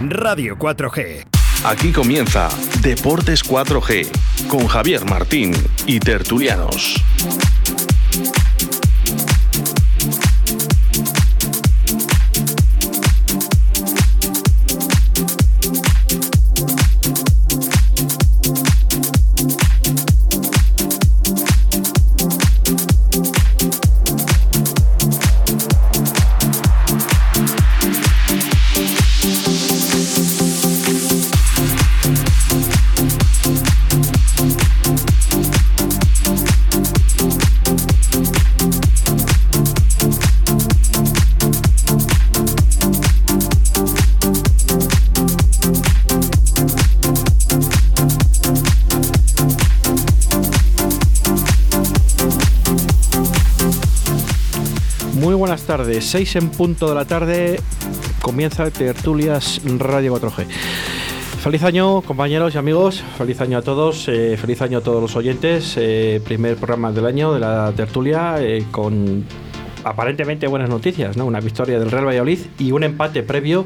Radio 4G. Aquí comienza Deportes 4G con Javier Martín y Tertulianos. Tardes, 6 en punto de la tarde, comienza Tertulias Radio 4G. Feliz año, compañeros y amigos. Feliz año a todos. eh, feliz año a todos los oyentes. eh, primer programa del año de la tertulia eh, con aparentemente buenas noticias, ¿no? Una victoria del Real Valladolid y un empate previo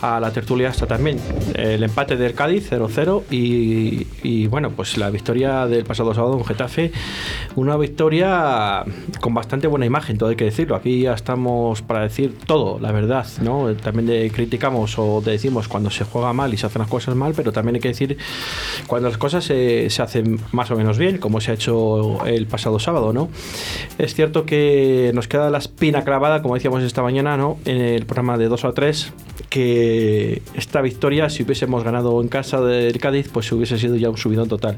a la tertulia hasta también. El empate del Cádiz 0-0 y, y, bueno, pues la victoria del pasado sábado en Getafe. Una victoria con bastante buena imagen, todo hay que decirlo. Aquí ya estamos para decir todo, la verdad, ¿no? También de- criticamos o de decimos cuando se juega mal y se hacen las cosas mal, pero también hay que decir cuando las cosas se, se hacen más o menos bien, como se ha hecho el pasado sábado, ¿no? Es cierto que nos queda la espina clavada, como decíamos esta mañana, ¿no? En el programa de 2 a 3, que esta victoria, si hubiésemos ganado en casa del Cádiz, pues hubiese sido ya un subidón total.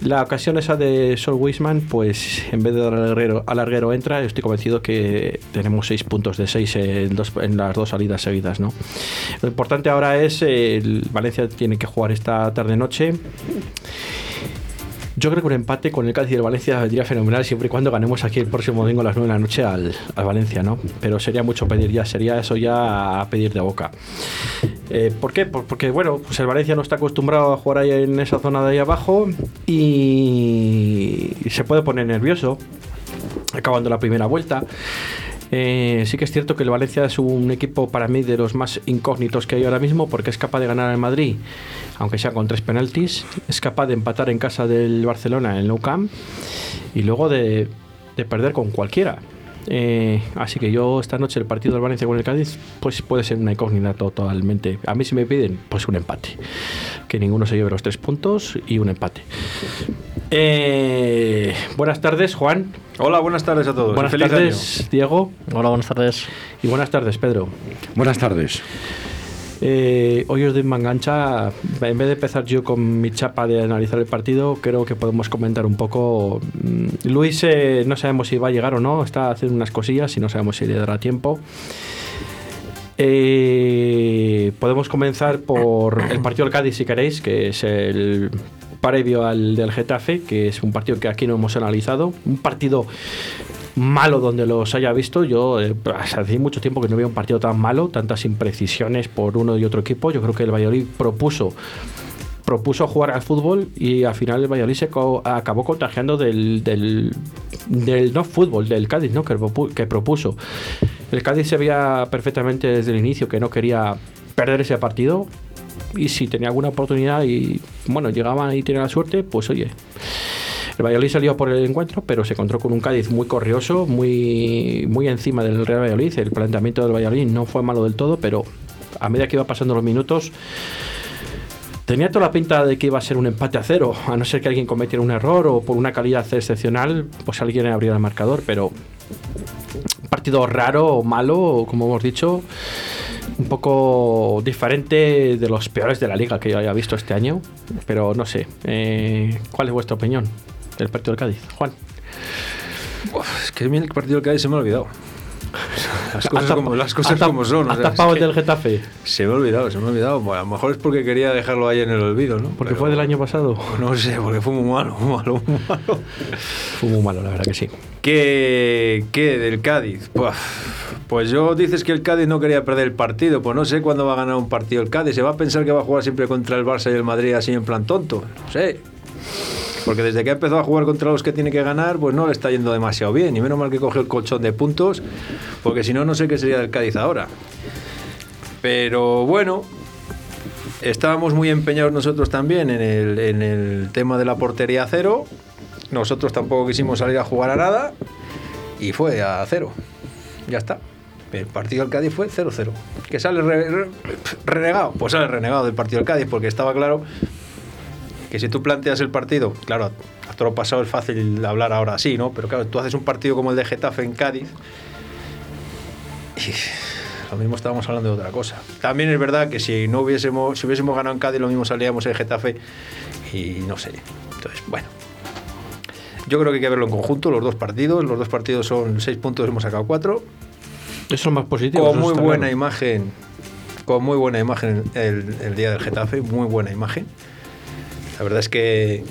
La ocasión esa de Sol Wisman, pues en vez de dar al larguero, entra, estoy convencido que tenemos seis puntos de seis en, dos- en las dos salidas seguidas, ¿no? Lo importante ahora es eh, el Valencia tiene que jugar esta tarde noche. Yo creo que un empate con el Cádiz y el Valencia vendría fenomenal siempre y cuando ganemos aquí el próximo domingo a las 9 de la noche al, al Valencia, ¿no? Pero sería mucho pedir ya, sería eso ya a pedir de boca. Eh, ¿Por qué? Por- porque, bueno, pues el Valencia no está acostumbrado a jugar ahí en esa zona de ahí abajo y se puede poner nervioso acabando la primera vuelta. Eh, sí que es cierto que el Valencia es un equipo para mí de los más incógnitos que hay ahora mismo porque es capaz de ganar en Madrid, aunque sea con tres penaltis, es capaz de empatar en casa del Barcelona en el Nou Camp y luego de, de perder con cualquiera. Eh, así que yo esta noche el partido del Valencia con el Cádiz pues puede ser una incógnita totalmente. A mí si me piden pues un empate, que ninguno se lleve los tres puntos y un empate. Eh, buenas tardes Juan, Hola, buenas tardes a todos. buenas Feliz tardes Diego Hola, buenas tardes. y buenas tardes Pedro. Buenas tardes. Eh, hoy os doy mangancha. En vez de empezar yo con mi chapa de analizar el partido, creo que podemos comentar un poco. Mm, Luis, eh, no sabemos si va a llegar o no, está haciendo unas cosillas y no sabemos si le dará tiempo. Eh, podemos comenzar por el partido del Cádiz, si queréis, que es el previo al del Getafe, que es un partido que aquí no hemos analizado. Un partido malo donde los haya visto. Yo eh, hace mucho tiempo que no veo un partido tan malo, tantas imprecisiones por uno y otro equipo. Yo creo que el Valladolid propuso propuso jugar al fútbol y al final el Valladolid se acabó contagiando del, del, no fútbol, del Cádiz, ¿no? Que propuso. El Cádiz se veía perfectamente desde el inicio que no quería perder ese partido y si tenía alguna oportunidad y bueno, llegaban y tenía la suerte, pues oye. El Valladolid salió por el encuentro, pero se encontró con un Cádiz muy corrioso, muy, muy encima del Real Valladolid. El planteamiento del Valladolid no fue malo del todo, pero a medida que iba pasando los minutos, Tenía toda la pinta de que iba a ser un empate a cero, a no ser que alguien cometiera un error o por una calidad excepcional, pues alguien abriera el marcador, pero partido raro o malo, como hemos dicho, un poco diferente de los peores de la liga que yo haya visto este año, pero no sé, eh, ¿cuál es vuestra opinión del partido del Cádiz? Juan. Uf, es que el partido del Cádiz se me ha olvidado. Las cosas, ¿Has como, las cosas como son. o ¿Has sea, es que del Getafe? Se me ha olvidado, se me ha olvidado. Bueno, a lo mejor es porque quería dejarlo ahí en el olvido, ¿no? Porque Pero- fue del año pasado. No sé, porque fue muy malo, muy malo, muy malo. Fue muy malo, la verdad que sí. ¿Qué, qué del Cádiz? Buah, Pues yo dices que el Cádiz no quería perder el partido. Pues no sé cuándo va a ganar un partido el Cádiz. Se va a pensar que va a jugar siempre contra el Barça y el Madrid así en plan tonto. No sé. Porque desde que ha empezado a jugar contra los que tiene que ganar, pues no le está yendo demasiado bien. Y menos mal que cogió el colchón de puntos, porque si no, no sé qué sería del Cádiz ahora. Pero bueno, estábamos muy empeñados nosotros también en el, en el tema de la portería cero. Nosotros tampoco quisimos salir a jugar a nada y fue a cero. Ya está. El partido del Cádiz fue 0-0. ¿Que sale re- re- renegado? Pues sale renegado del partido del Cádiz porque estaba claro que si tú planteas el partido, claro, a todo lo pasado es fácil hablar ahora así, ¿no? Pero claro, tú haces un partido como el de Getafe en Cádiz y lo mismo estábamos hablando de otra cosa. También es verdad que si no hubiésemos, si hubiésemos ganado en Cádiz, lo mismo salíamos en Getafe y no sé. Entonces, bueno. Yo creo que hay que verlo en conjunto, los dos partidos. Los dos partidos son seis puntos, hemos sacado cuatro. Eso es más positivo. Con muy buena claro. imagen. Con muy buena imagen el, el día del Getafe, muy buena imagen. La verdad es que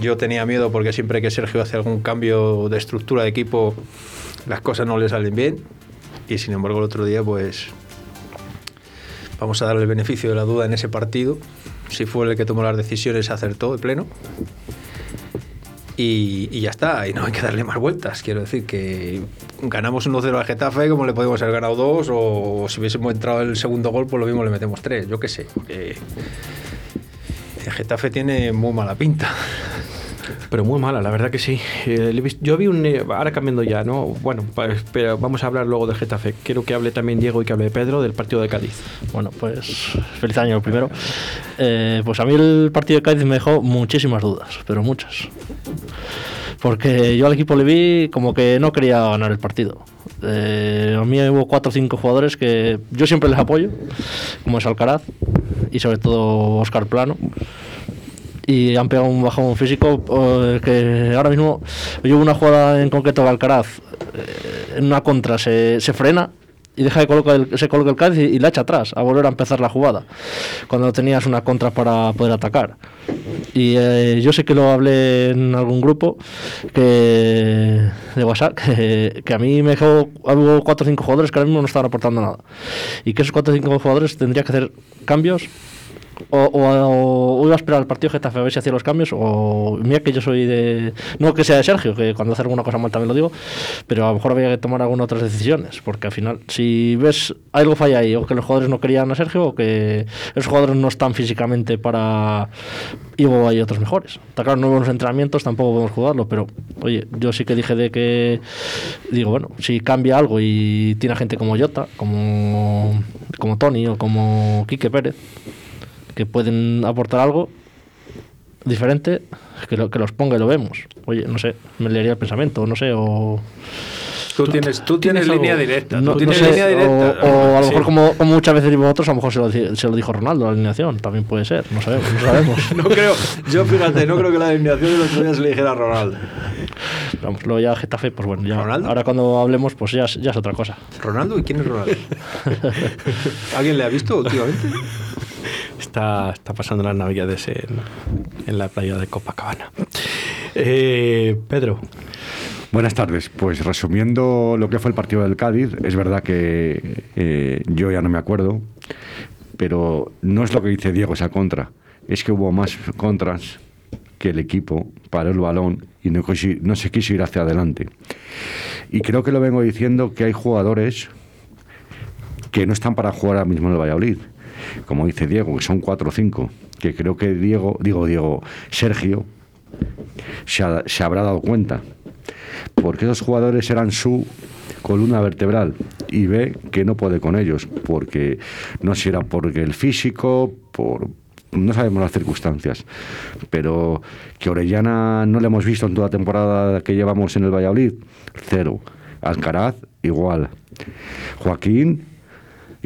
yo tenía miedo porque siempre que Sergio hace algún cambio de estructura de equipo, las cosas no le salen bien. Y sin embargo, el otro día, pues vamos a darle el beneficio de la duda en ese partido. Si fue el que tomó las decisiones, acertó de pleno. Y, ya está, y no hay que darle más vueltas. Quiero decir que ganamos 1-0 al Getafe, como le podemos haber ganado dos, o si hubiésemos entrado el segundo gol, pues lo mismo le metemos tres, yo qué sé. Eh, el Getafe tiene muy mala pinta. Pero muy mala, la verdad que sí. Eh, yo vi un. eh, ahora cambiando ya, ¿no? Bueno, pero vamos a hablar luego del Getafe. Quiero que hable también Diego y que hable Pedro del partido de Cádiz. Bueno, pues feliz año primero. Eh, pues a mí el partido de Cádiz me dejó muchísimas dudas, pero muchas. Porque yo al equipo le vi como que no quería ganar el partido. A mí hubo cuatro o cinco jugadores que yo siempre les apoyo, como es Alcaraz y sobre todo Oscar Plano. Y han pegado un bajón físico eh, que ahora mismo yo una jugada en concreto de Alcaraz eh, en una contra se, se frena y deja de colocar el, se coloca el Cádiz y, la echa atrás a volver a empezar la jugada cuando tenías una contra para poder atacar. Y eh, yo sé que lo hablé en algún grupo que de WhatsApp que, a mí me dejó hubo cuatro o cinco jugadores que ahora mismo no estaban aportando nada. Y que esos cuatro o cinco jugadores tendría que hacer cambios o, o- o iba a esperar al partido Getafe a ver si hacía los cambios o mira que yo soy de no que sea de Sergio que cuando hace alguna cosa mal también lo digo pero a lo mejor había que tomar algunas otras decisiones porque al final si ves algo falla ahí o que los jugadores no querían a Sergio o que esos jugadores no están físicamente para y luego hay otros mejores. Está claro no los entrenamientos tampoco podemos jugarlo pero oye yo sí que dije de que digo bueno si cambia algo y tiene gente como Jota como como Tony o como Quique Pérez que pueden aportar algo diferente, que, lo- que los ponga y lo vemos. Oye, no sé, me leería el pensamiento, no sé, o... Tú tienes, tú tienes, tienes línea directa. no- sé, línea directa. O, o a lo Sí. mejor como, como muchas veces digo otros, a lo mejor se lo, se lo dijo Ronaldo, la alineación, también puede ser, no sabemos. No sabemos. No creo, yo fíjate, no creo que la alineación del otro día se le dijera a Ronaldo. Vamos, luego ya Getafe, pues bueno, ya, ¿Ronaldo? ahora cuando hablemos, pues ya, ya es otra cosa. ¿Ronaldo? ¿Y quién es Ronaldo? ¿Alguien le ha visto últimamente? Está, está pasando las navidades en, la playa de Copacabana. Eh, Pedro, Buenas tardes. Pues resumiendo lo que fue el partido del Cádiz, es verdad que eh, yo ya no me acuerdo, pero no es lo que dice Diego esa contra, es que hubo más contras que el equipo paró el balón y no se quiso ir hacia adelante. Y creo que lo vengo diciendo que hay jugadores que no están para jugar ahora mismo en el Valladolid. Como dice Diego, que son cuatro o cinco. Que creo que Diego, digo Diego, Sergio, se, se habrá dado cuenta. Porque esos jugadores eran su columna vertebral y ve que no puede con ellos. Porque no sé si era porque el físico, por. No sabemos las circunstancias, pero que Orellana no le hemos visto en toda temporada que llevamos en el Valladolid, cero. Alcaraz, igual. Joaquín,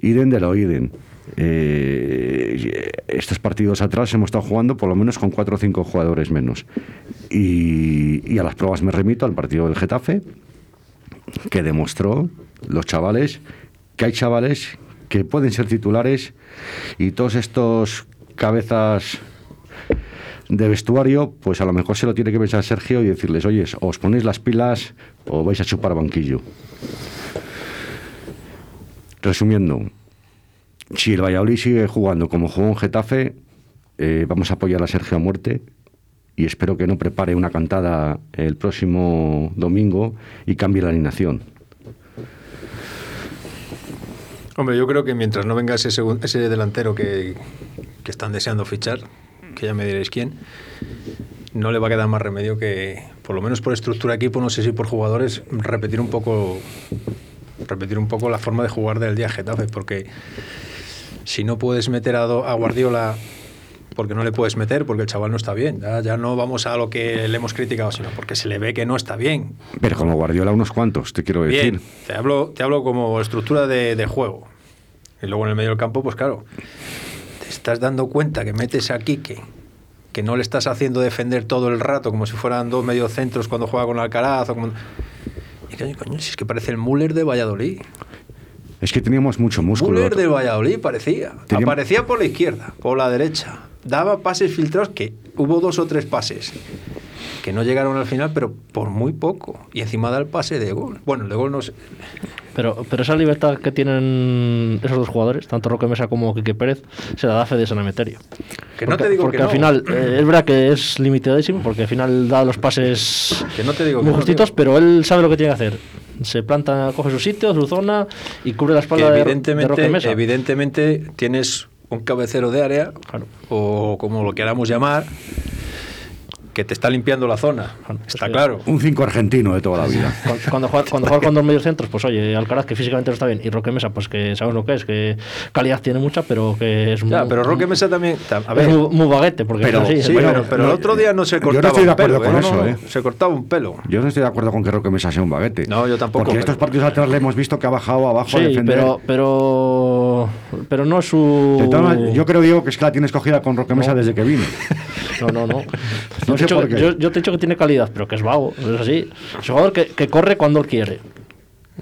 Iden de lo Iden. Eh, estos partidos atrás hemos estado jugando por lo menos con cuatro o cinco jugadores menos. Y, y a las pruebas me remito al partido del Getafe, que demostró los chavales que hay chavales que pueden ser titulares y todos estos cabezas de vestuario, pues a lo mejor se lo tiene que pensar Sergio y decirles, oye, os ponéis las pilas o vais a chupar banquillo. Resumiendo, si el Valladolid sigue jugando como jugó en Getafe, eh, vamos a apoyar a Sergio a muerte y espero que no prepare una cantada el próximo domingo y cambie la alineación. Hombre, yo creo que mientras no venga ese, ese delantero que, que están deseando fichar, que ya me diréis quién, no le va a quedar más remedio que, por lo menos por estructura de equipo, no sé si por jugadores, repetir un poco repetir un poco la forma de jugar del día Getafe, porque si no puedes meter a, Do- a Guardiola porque no le puedes meter, porque el chaval no está bien. Ya, ya no vamos a lo que le hemos criticado, sino porque se le ve que no está bien. Pero como Guardiola unos cuantos, te quiero decir. Bien, te hablo, te hablo como estructura de, de juego. Y luego en el medio del campo, pues claro, te estás dando cuenta que metes a Quique, que no le estás haciendo defender todo el rato, como si fueran dos mediocentros cuando juega con Alcaraz. O como... Y coño, coño, si es que parece el Müller de Valladolid. Es que teníamos mucho músculo. Müller de Valladolid parecía. Teníamos- Aparecía por la izquierda, por la derecha. Daba pases filtrados que hubo dos o tres pases que no llegaron al final, pero por muy poco. Y encima da el pase de gol. Bueno, el de gol no sé. Pero, pero esa libertad que tienen esos dos jugadores, tanto Roque Mesa como Quique Pérez, se la da Fede San Emeterio. Que no porque, te digo porque que al no. final eh, es verdad que es limitadísimo, porque al final da los pases Que no te digo que muy no, justitos, pero él sabe lo que tiene que hacer. Se planta, coge su sitio, su zona y cubre la Que espalda de, de Roque evidentemente, Mesa. evidentemente tienes un cabecero de área, Claro. o como lo queramos llamar, que te está limpiando la zona. Claro, Está claro. Un cinco argentino de toda la vida. Cuando, cuando juega, cuando juega con dos mediocentros, pues oye, Alcaraz que físicamente no está bien y Roque Mesa, pues que sabes lo que es, que calidad tiene mucha, pero que es Ya, muy, pero Roque Mesa también. es muy, muy baguete, porque Pero- es así, Sí, pero, bueno. pero no, el otro día no se yo no cortaba estoy de un acuerdo pelo. con ¿eh? eso, No, ¿eh? Se cortaba un pelo. Yo no estoy de acuerdo con que Roque Mesa sea un baguete. No, yo tampoco, Porque pero- estos partidos atrás le hemos visto que ha bajado abajo a Sí, defender. pero, pero, pero no es su. Maneras, yo creo, Diego, que es que la tienes cogida con Roque Mesa desde que vino. No, no, no. No Yo te sé he dicho por que- qué. Yo, yo te he dicho que tiene calidad, pero que es vago, es así. Es un jugador que, que corre cuando él quiere.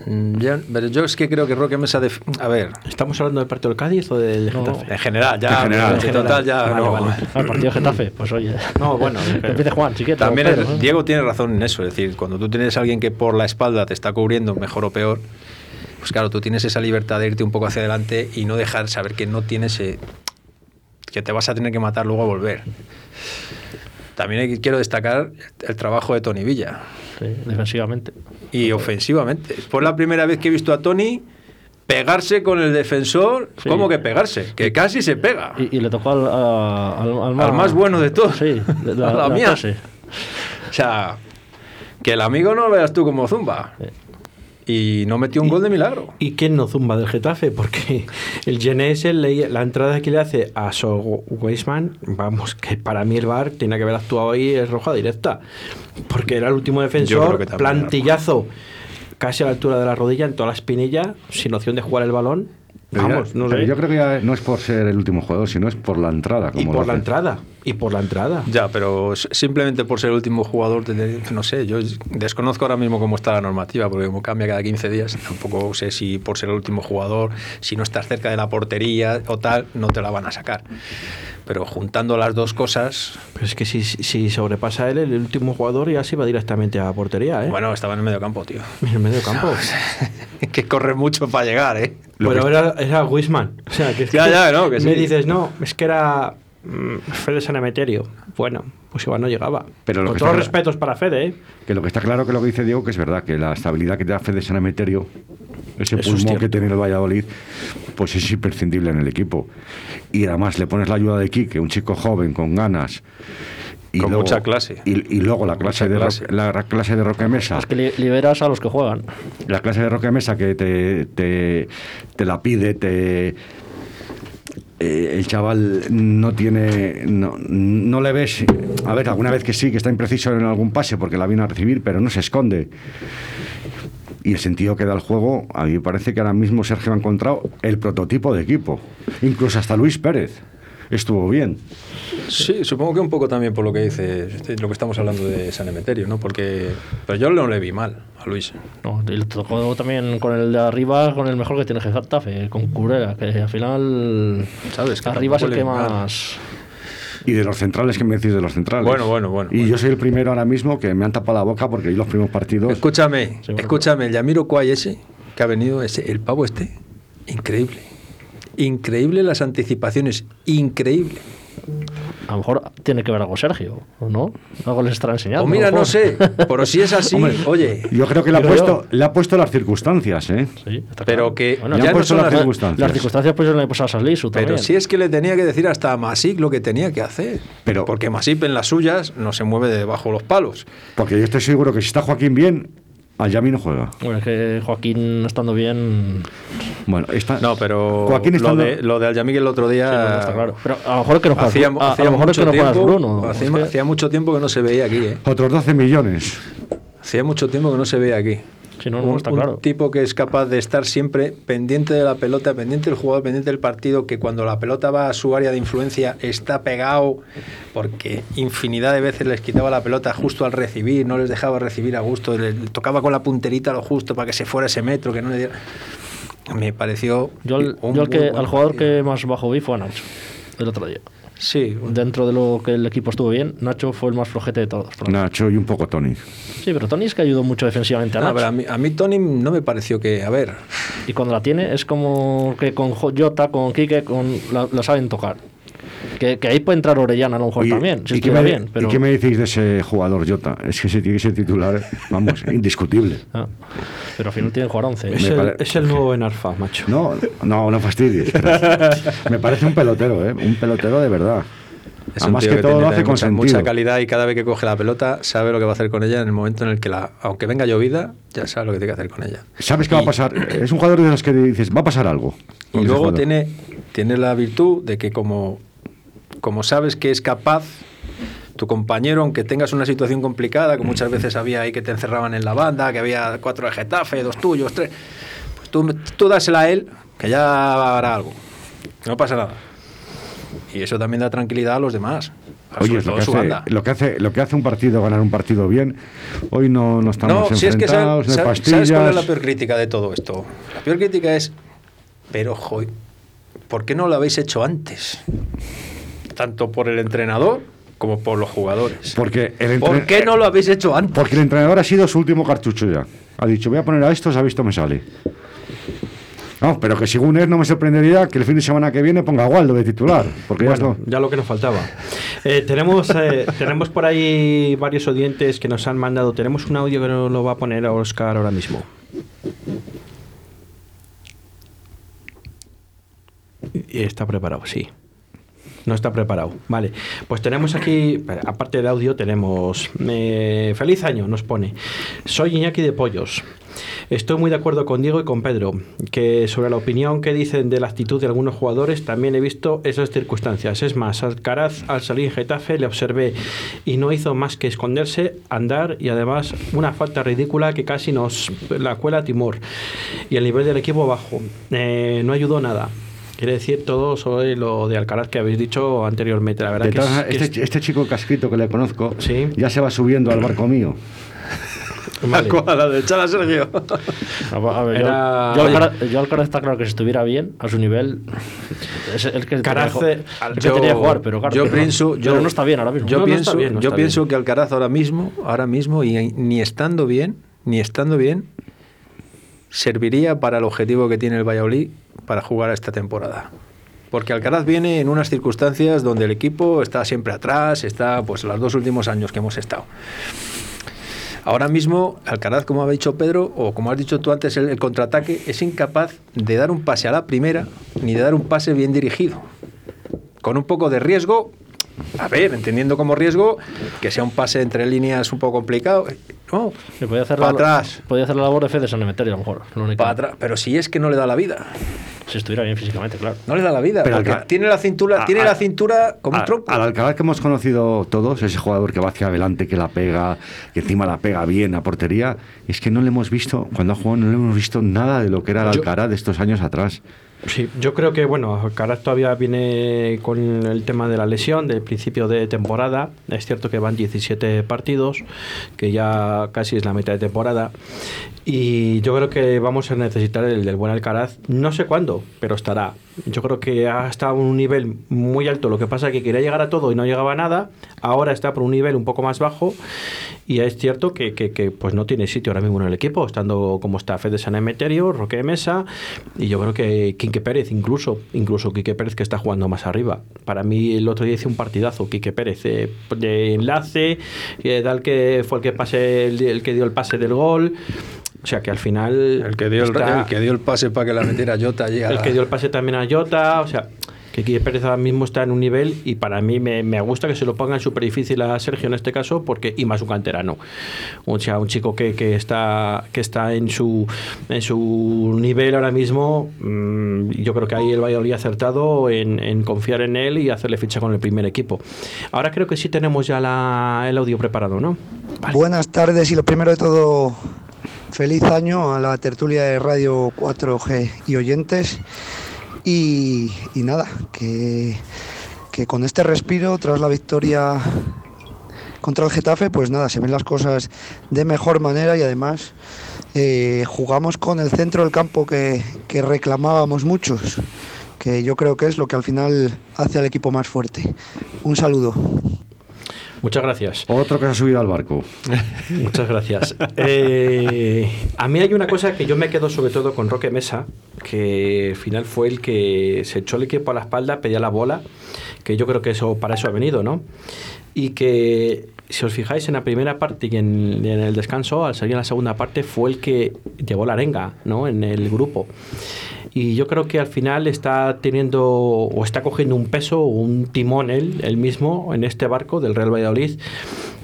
Mm, ya- pero yo es que creo que Roque Mesa. def- A ver, ¿Estamos hablando del partido del Cádiz o del No. Getafe? en general, ya. En general. en total, ya. Vale, no. vale. Al partido de Getafe, pues oye. No, bueno, que empiece Juan, si quiere. También. Diego tiene razón en eso, es decir, cuando tú tienes a alguien que por la espalda te está cubriendo mejor o peor, pues claro, tú tienes esa libertad de irte un poco hacia adelante y no dejar saber que no tienes eh, que te vas a tener que matar luego a volver. También quiero destacar el trabajo de Tony Villa Sí, defensivamente. y ofensivamente. Fue la primera vez que he visto a Tony pegarse con el defensor, Sí. ¿cómo que pegarse? Que casi se pega. Y, y le tocó al, a- al, Al más bueno de todos. Sí, de A la mía. O sea, que el amigo no lo veas tú como zumba. Y no metió un gol de milagro. ¿Y quién no zumba del Getafe? Porque el Genese, le- la entrada que le hace a So Weisman, vamos, que para mí el VAR tiene que haber actuado ahí, es roja directa. Porque era el último defensor, plantillazo, casi a la altura de la rodilla, en toda la espinilla, sin opción de jugar el balón. Pero ya- Vamos, no pero sé. yo creo que ya no es por ser el último jugador, sino es por la entrada. Y por la hace. entrada. Y por la entrada. Ya, pero simplemente por ser el último jugador, de- de- no sé, yo desconozco ahora mismo cómo está la normativa, porque como cambia cada 15 días, tampoco sé si por ser el último jugador, si no estás cerca de la portería o tal, no te la van a sacar. Pero juntando las dos cosas, Pero es que si, si sobrepasa él, el último jugador ya se va directamente a la portería, ¿eh? bueno, estaba en el medio campo, tío. en el medio campo. que corre mucho para llegar, ¿eh? Lo Pero que- era, era Wisman. O sea, que es Ya, que ya, no, que Me sí. dices, no, es que era mm, Fede San Emeterio. Bueno, pues igual no llegaba. Pero lo Con que todos los respetos para Fede, ¿eh? Que lo que está claro que lo que dice Diego, que es verdad, que la estabilidad que te da Fede San Emeterio, ese Eso pulmón que tiene el Valladolid, pues es imprescindible en el equipo. Y además le pones la ayuda de Quique, un chico joven, con ganas. Y Con luego- mucha clase. Y, y luego la clase, mucha de clase. Roque- la clase de Roque Mesa. Es que li- liberas a los que juegan. La clase de Roque Mesa que te, te, te la pide, te. eh, el chaval no tiene. No, no le ves. A ver, alguna vez que sí, que está impreciso en algún pase porque la viene a recibir, pero no se esconde. Y el sentido que da el juego, a mí me parece que ahora mismo Sergio ha encontrado el prototipo de equipo. Incluso hasta Luis Pérez estuvo bien. Sí, supongo que un poco también por lo que dice, este, lo que estamos hablando de San Emeterio, ¿no? Porque, pero yo no le vi mal a Luis. No, y tocó también con el de arriba, con el mejor que tiene Getafe, con Curera, que al final. ¿Sabes? Que arriba es el que más. Y de los centrales, ¿qué me decís de los centrales? Bueno, bueno, bueno, Y bueno. yo soy el primero ahora mismo que me han tapado la boca porque yo los primeros partidos. Escúchame, bueno. escúchame, el Yamiro Kwai ese que ha venido, ese, el pavo este, increíble. Increíble las anticipaciones, increíble. A lo mejor tiene que ver algo Sergio, ¿o no? Algo les estará enseñando. O Pues mira, no sé, pero si es así, Hombre, oye, Yo creo que le ha, puesto, le ha puesto las circunstancias, ¿eh? Sí, está pero claro. que Bueno, Le ya han no puesto son las las- circunstancias. Las circunstancias pues le pasado a Pero también. si es que le tenía que decir hasta a Masip lo que tenía que hacer. Pero- Porque Masip en las suyas no se mueve de debajo de los palos. Porque yo estoy seguro que si está Joaquín bien, al Yami no juega. Bueno, es que Joaquín estando bien... Bueno, está. No, pero Joaquín lo, estando- de, lo de el otro sí, día... no, está claro. Pero a lo mejor es que no juegas Hacía, a, a lo mejor es mucho que no juegas tiempo, Bruno. hacía, Es que- hacía mucho tiempo que no se veía aquí, ¿eh? Otros 12 millones. Hacía mucho tiempo que no se veía aquí. Sí, no, no, un, está un claro. tipo que es capaz de estar siempre pendiente de la pelota, pendiente del jugador, pendiente del partido, que cuando la pelota va a su área de influencia está pegado, porque infinidad de veces les quitaba la pelota justo al recibir, no les dejaba recibir a gusto, le, le tocaba con la punterita lo justo para que se fuera ese metro, que no le diera. Me pareció. Yo, al- un yo que, al jugador partido. que más bajo vi fue a Nacho, el otro día. Sí, Dentro de lo que el equipo estuvo bien, Nacho fue el más flojete de todos. Nacho y un poco Tony. Sí, pero Tony es que ayudó mucho defensivamente a No, Nacho. pero a, mí, a mí Tony no me pareció que. A ver, Y cuando la tiene es como que con Jo- Jota, con Quique, con, la, la saben tocar. Que, que ahí puede entrar Orellana a lo mejor Y- también, si ¿y qué me, bien. Pero, ¿Y qué me decís de ese jugador Jota? Es que ese tiene que ser titular, vamos, indiscutible. Ah, pero al final tienen que jugar 11. Es Me el, pare- es el nuevo Benarfa, macho. No, no, no fastidies. pero me parece un pelotero, ¿eh? Un pelotero de verdad. Es un Además tío que todo tiene lo hace con mucha, mucha calidad y cada vez que coge la pelota sabe lo que va a hacer con ella en el momento en el que la, aunque venga llovida, ya sabe lo que tiene que hacer con ella. ¿Sabes qué va a Y- pasar? Es un jugador de los que dices, va a pasar algo. Y luego tiene, tiene la virtud de que como, como sabes que es capaz, tu compañero, aunque tengas una situación complicada, que muchas veces había ahí que te encerraban en la banda, que había cuatro de Getafe, dos tuyos, tres, pues tú, tú dásela a él, que ya hará algo. No pasa nada. Y eso también da tranquilidad a los demás. Oye, lo que, hace, lo, que hace, lo que hace un partido, ganar un partido bien. Hoy no, no estamos No, si es que enfrentados, no hay sabes- pastillas. ¿sabes cuál es la peor crítica de todo esto? La peor crítica es, pero joy, ¿por qué no lo habéis hecho antes? Tanto por el entrenador como por los jugadores. Porque el, ¿Por qué no lo habéis hecho antes? porque el entrenador ha sido su último cartucho ya. Ha dicho, voy a poner a estos, ha visto, me sale. No, pero que según él no me sorprendería que el fin de semana que viene ponga a Waldo de titular. Porque ya Bueno, lo- ya lo que nos faltaba. Eh, tenemos, eh, tenemos por ahí varios oyentes que nos han mandado. Tenemos un audio que nos lo va a poner a Oscar ahora mismo. Y está preparado, sí. No está preparado. Vale. Pues tenemos aquí, aparte del audio, tenemos. eh, feliz año, nos pone. Soy Iñaki de Pollos. Estoy muy de acuerdo con Diego y con Pedro, que sobre la opinión que dicen de la actitud de algunos jugadores, también he visto esas circunstancias. Es más, Alcaraz al salir Getafe le observé y no hizo más que esconderse, andar y además una falta ridícula que casi nos la cuela Timor. Y el nivel del equipo bajo. Eh, no ayudó nada. Quiere decir todo sobre lo de Alcaraz que habéis dicho anteriormente. La verdad De que, es- todas- que este, es- este chico cascrito que le conozco Sí. ya se va subiendo al barco mío. Vale. A la de echar a Sergio. A ver, yo- Era- yo, Oye. Alcaraz, yo Alcaraz está claro que si estuviera bien, a su nivel, es el que, Caraz, tenía, eh, el que Yo- tenía que jugar, pero claro, yo pero no- pienso, pero yo no está bien ahora mismo. Yo No, no pienso, está bien, no yo pienso bien. que Alcaraz ahora mismo, ahora mismo y ni estando bien, ni estando bien, serviría para el objetivo que tiene el Valladolid para jugar esta temporada. Porque Alcaraz viene en unas circunstancias donde el equipo está siempre atrás, está pues los dos últimos años que hemos estado. Ahora mismo, Alcaraz, como ha dicho Pedro, o como has dicho tú antes, el, el contraataque es incapaz de dar un pase a la primera ni de dar un pase bien dirigido. Con un poco de riesgo, a ver, entendiendo como riesgo, que sea un pase entre líneas un poco complicado. No, Se podía hacer, para la, atrás, podía hacer la labor de Fede San Emeterio, a lo mejor. lo único. para atrás. Pero si es que no le da la vida. Si estuviera bien físicamente, claro. No le da la vida. Pero porque Alca- tiene la cintura, a- tiene a- la cintura como un A- tronco. Al Alcaraz que hemos conocido todos, ese jugador que va hacia adelante, que la pega, que encima la pega bien a portería, es que no le hemos visto, cuando ha jugado, no le hemos visto nada de lo que era el Alcaraz de estos años atrás. Sí, yo creo que bueno, Alcaraz todavía viene con el tema de la lesión del principio de temporada. Es cierto que van 17 partidos, que ya casi es la mitad de temporada. Y yo creo que vamos a necesitar el del buen Alcaraz, no sé cuándo, pero estará. Yo creo que ha estado a un nivel muy alto. Lo que pasa es que quería llegar a todo y no llegaba a nada. Ahora está por un nivel un poco más bajo. Y es cierto que, que, pues no tiene sitio ahora mismo en el equipo, estando como está Fede San Emeterio, Roque Mesa. Y yo creo que Quique Pérez, incluso, incluso Quique Pérez que está jugando más arriba. Para mí, el otro día hice un partidazo, Quique Pérez, eh, de enlace, eh, tal que fue el que, pase, el que dio el pase del gol. O sea que al final. El que dio, está- el, que dio el pase para que la metiera Jota allí a el que dio el pase también a Jota, o sea, que Quique Pérez ahora mismo está en un nivel y para mí me, me gusta que se lo pongan súper difícil a Sergio en este caso, porque y más un canterano. O sea, un chico que, que está, que está en su, en su nivel ahora mismo, mm, yo creo que ahí el Valladolid ha acertado en, en confiar en él y hacerle ficha con el primer equipo. Ahora creo que sí tenemos ya la- el audio preparado, ¿no? Buenas tardes y lo primero de todo, feliz año a la tertulia de Radio 4G y oyentes. Y, nada, que, que con este respiro, tras la victoria contra el Getafe, pues nada, se ven las cosas de mejor manera y además eh, jugamos con el centro del campo que, que reclamábamos muchos, que yo creo que es lo que al final hace al equipo más fuerte. Un saludo. Muchas gracias. Otro que se ha subido al barco. Muchas gracias. Eh, a mí hay una cosa que yo me quedo sobre todo con Roque Mesa, que al final fue el que se echó el equipo a la espalda, pedía la bola, que yo creo que eso para eso ha venido, ¿no? Y que si os fijáis en la primera parte y en, en el descanso, al salir en la segunda parte, fue el que llevó la arenga, ¿no? En el grupo. Y yo creo que al final está teniendo o está cogiendo un peso un timón él, él mismo en este barco del Real Valladolid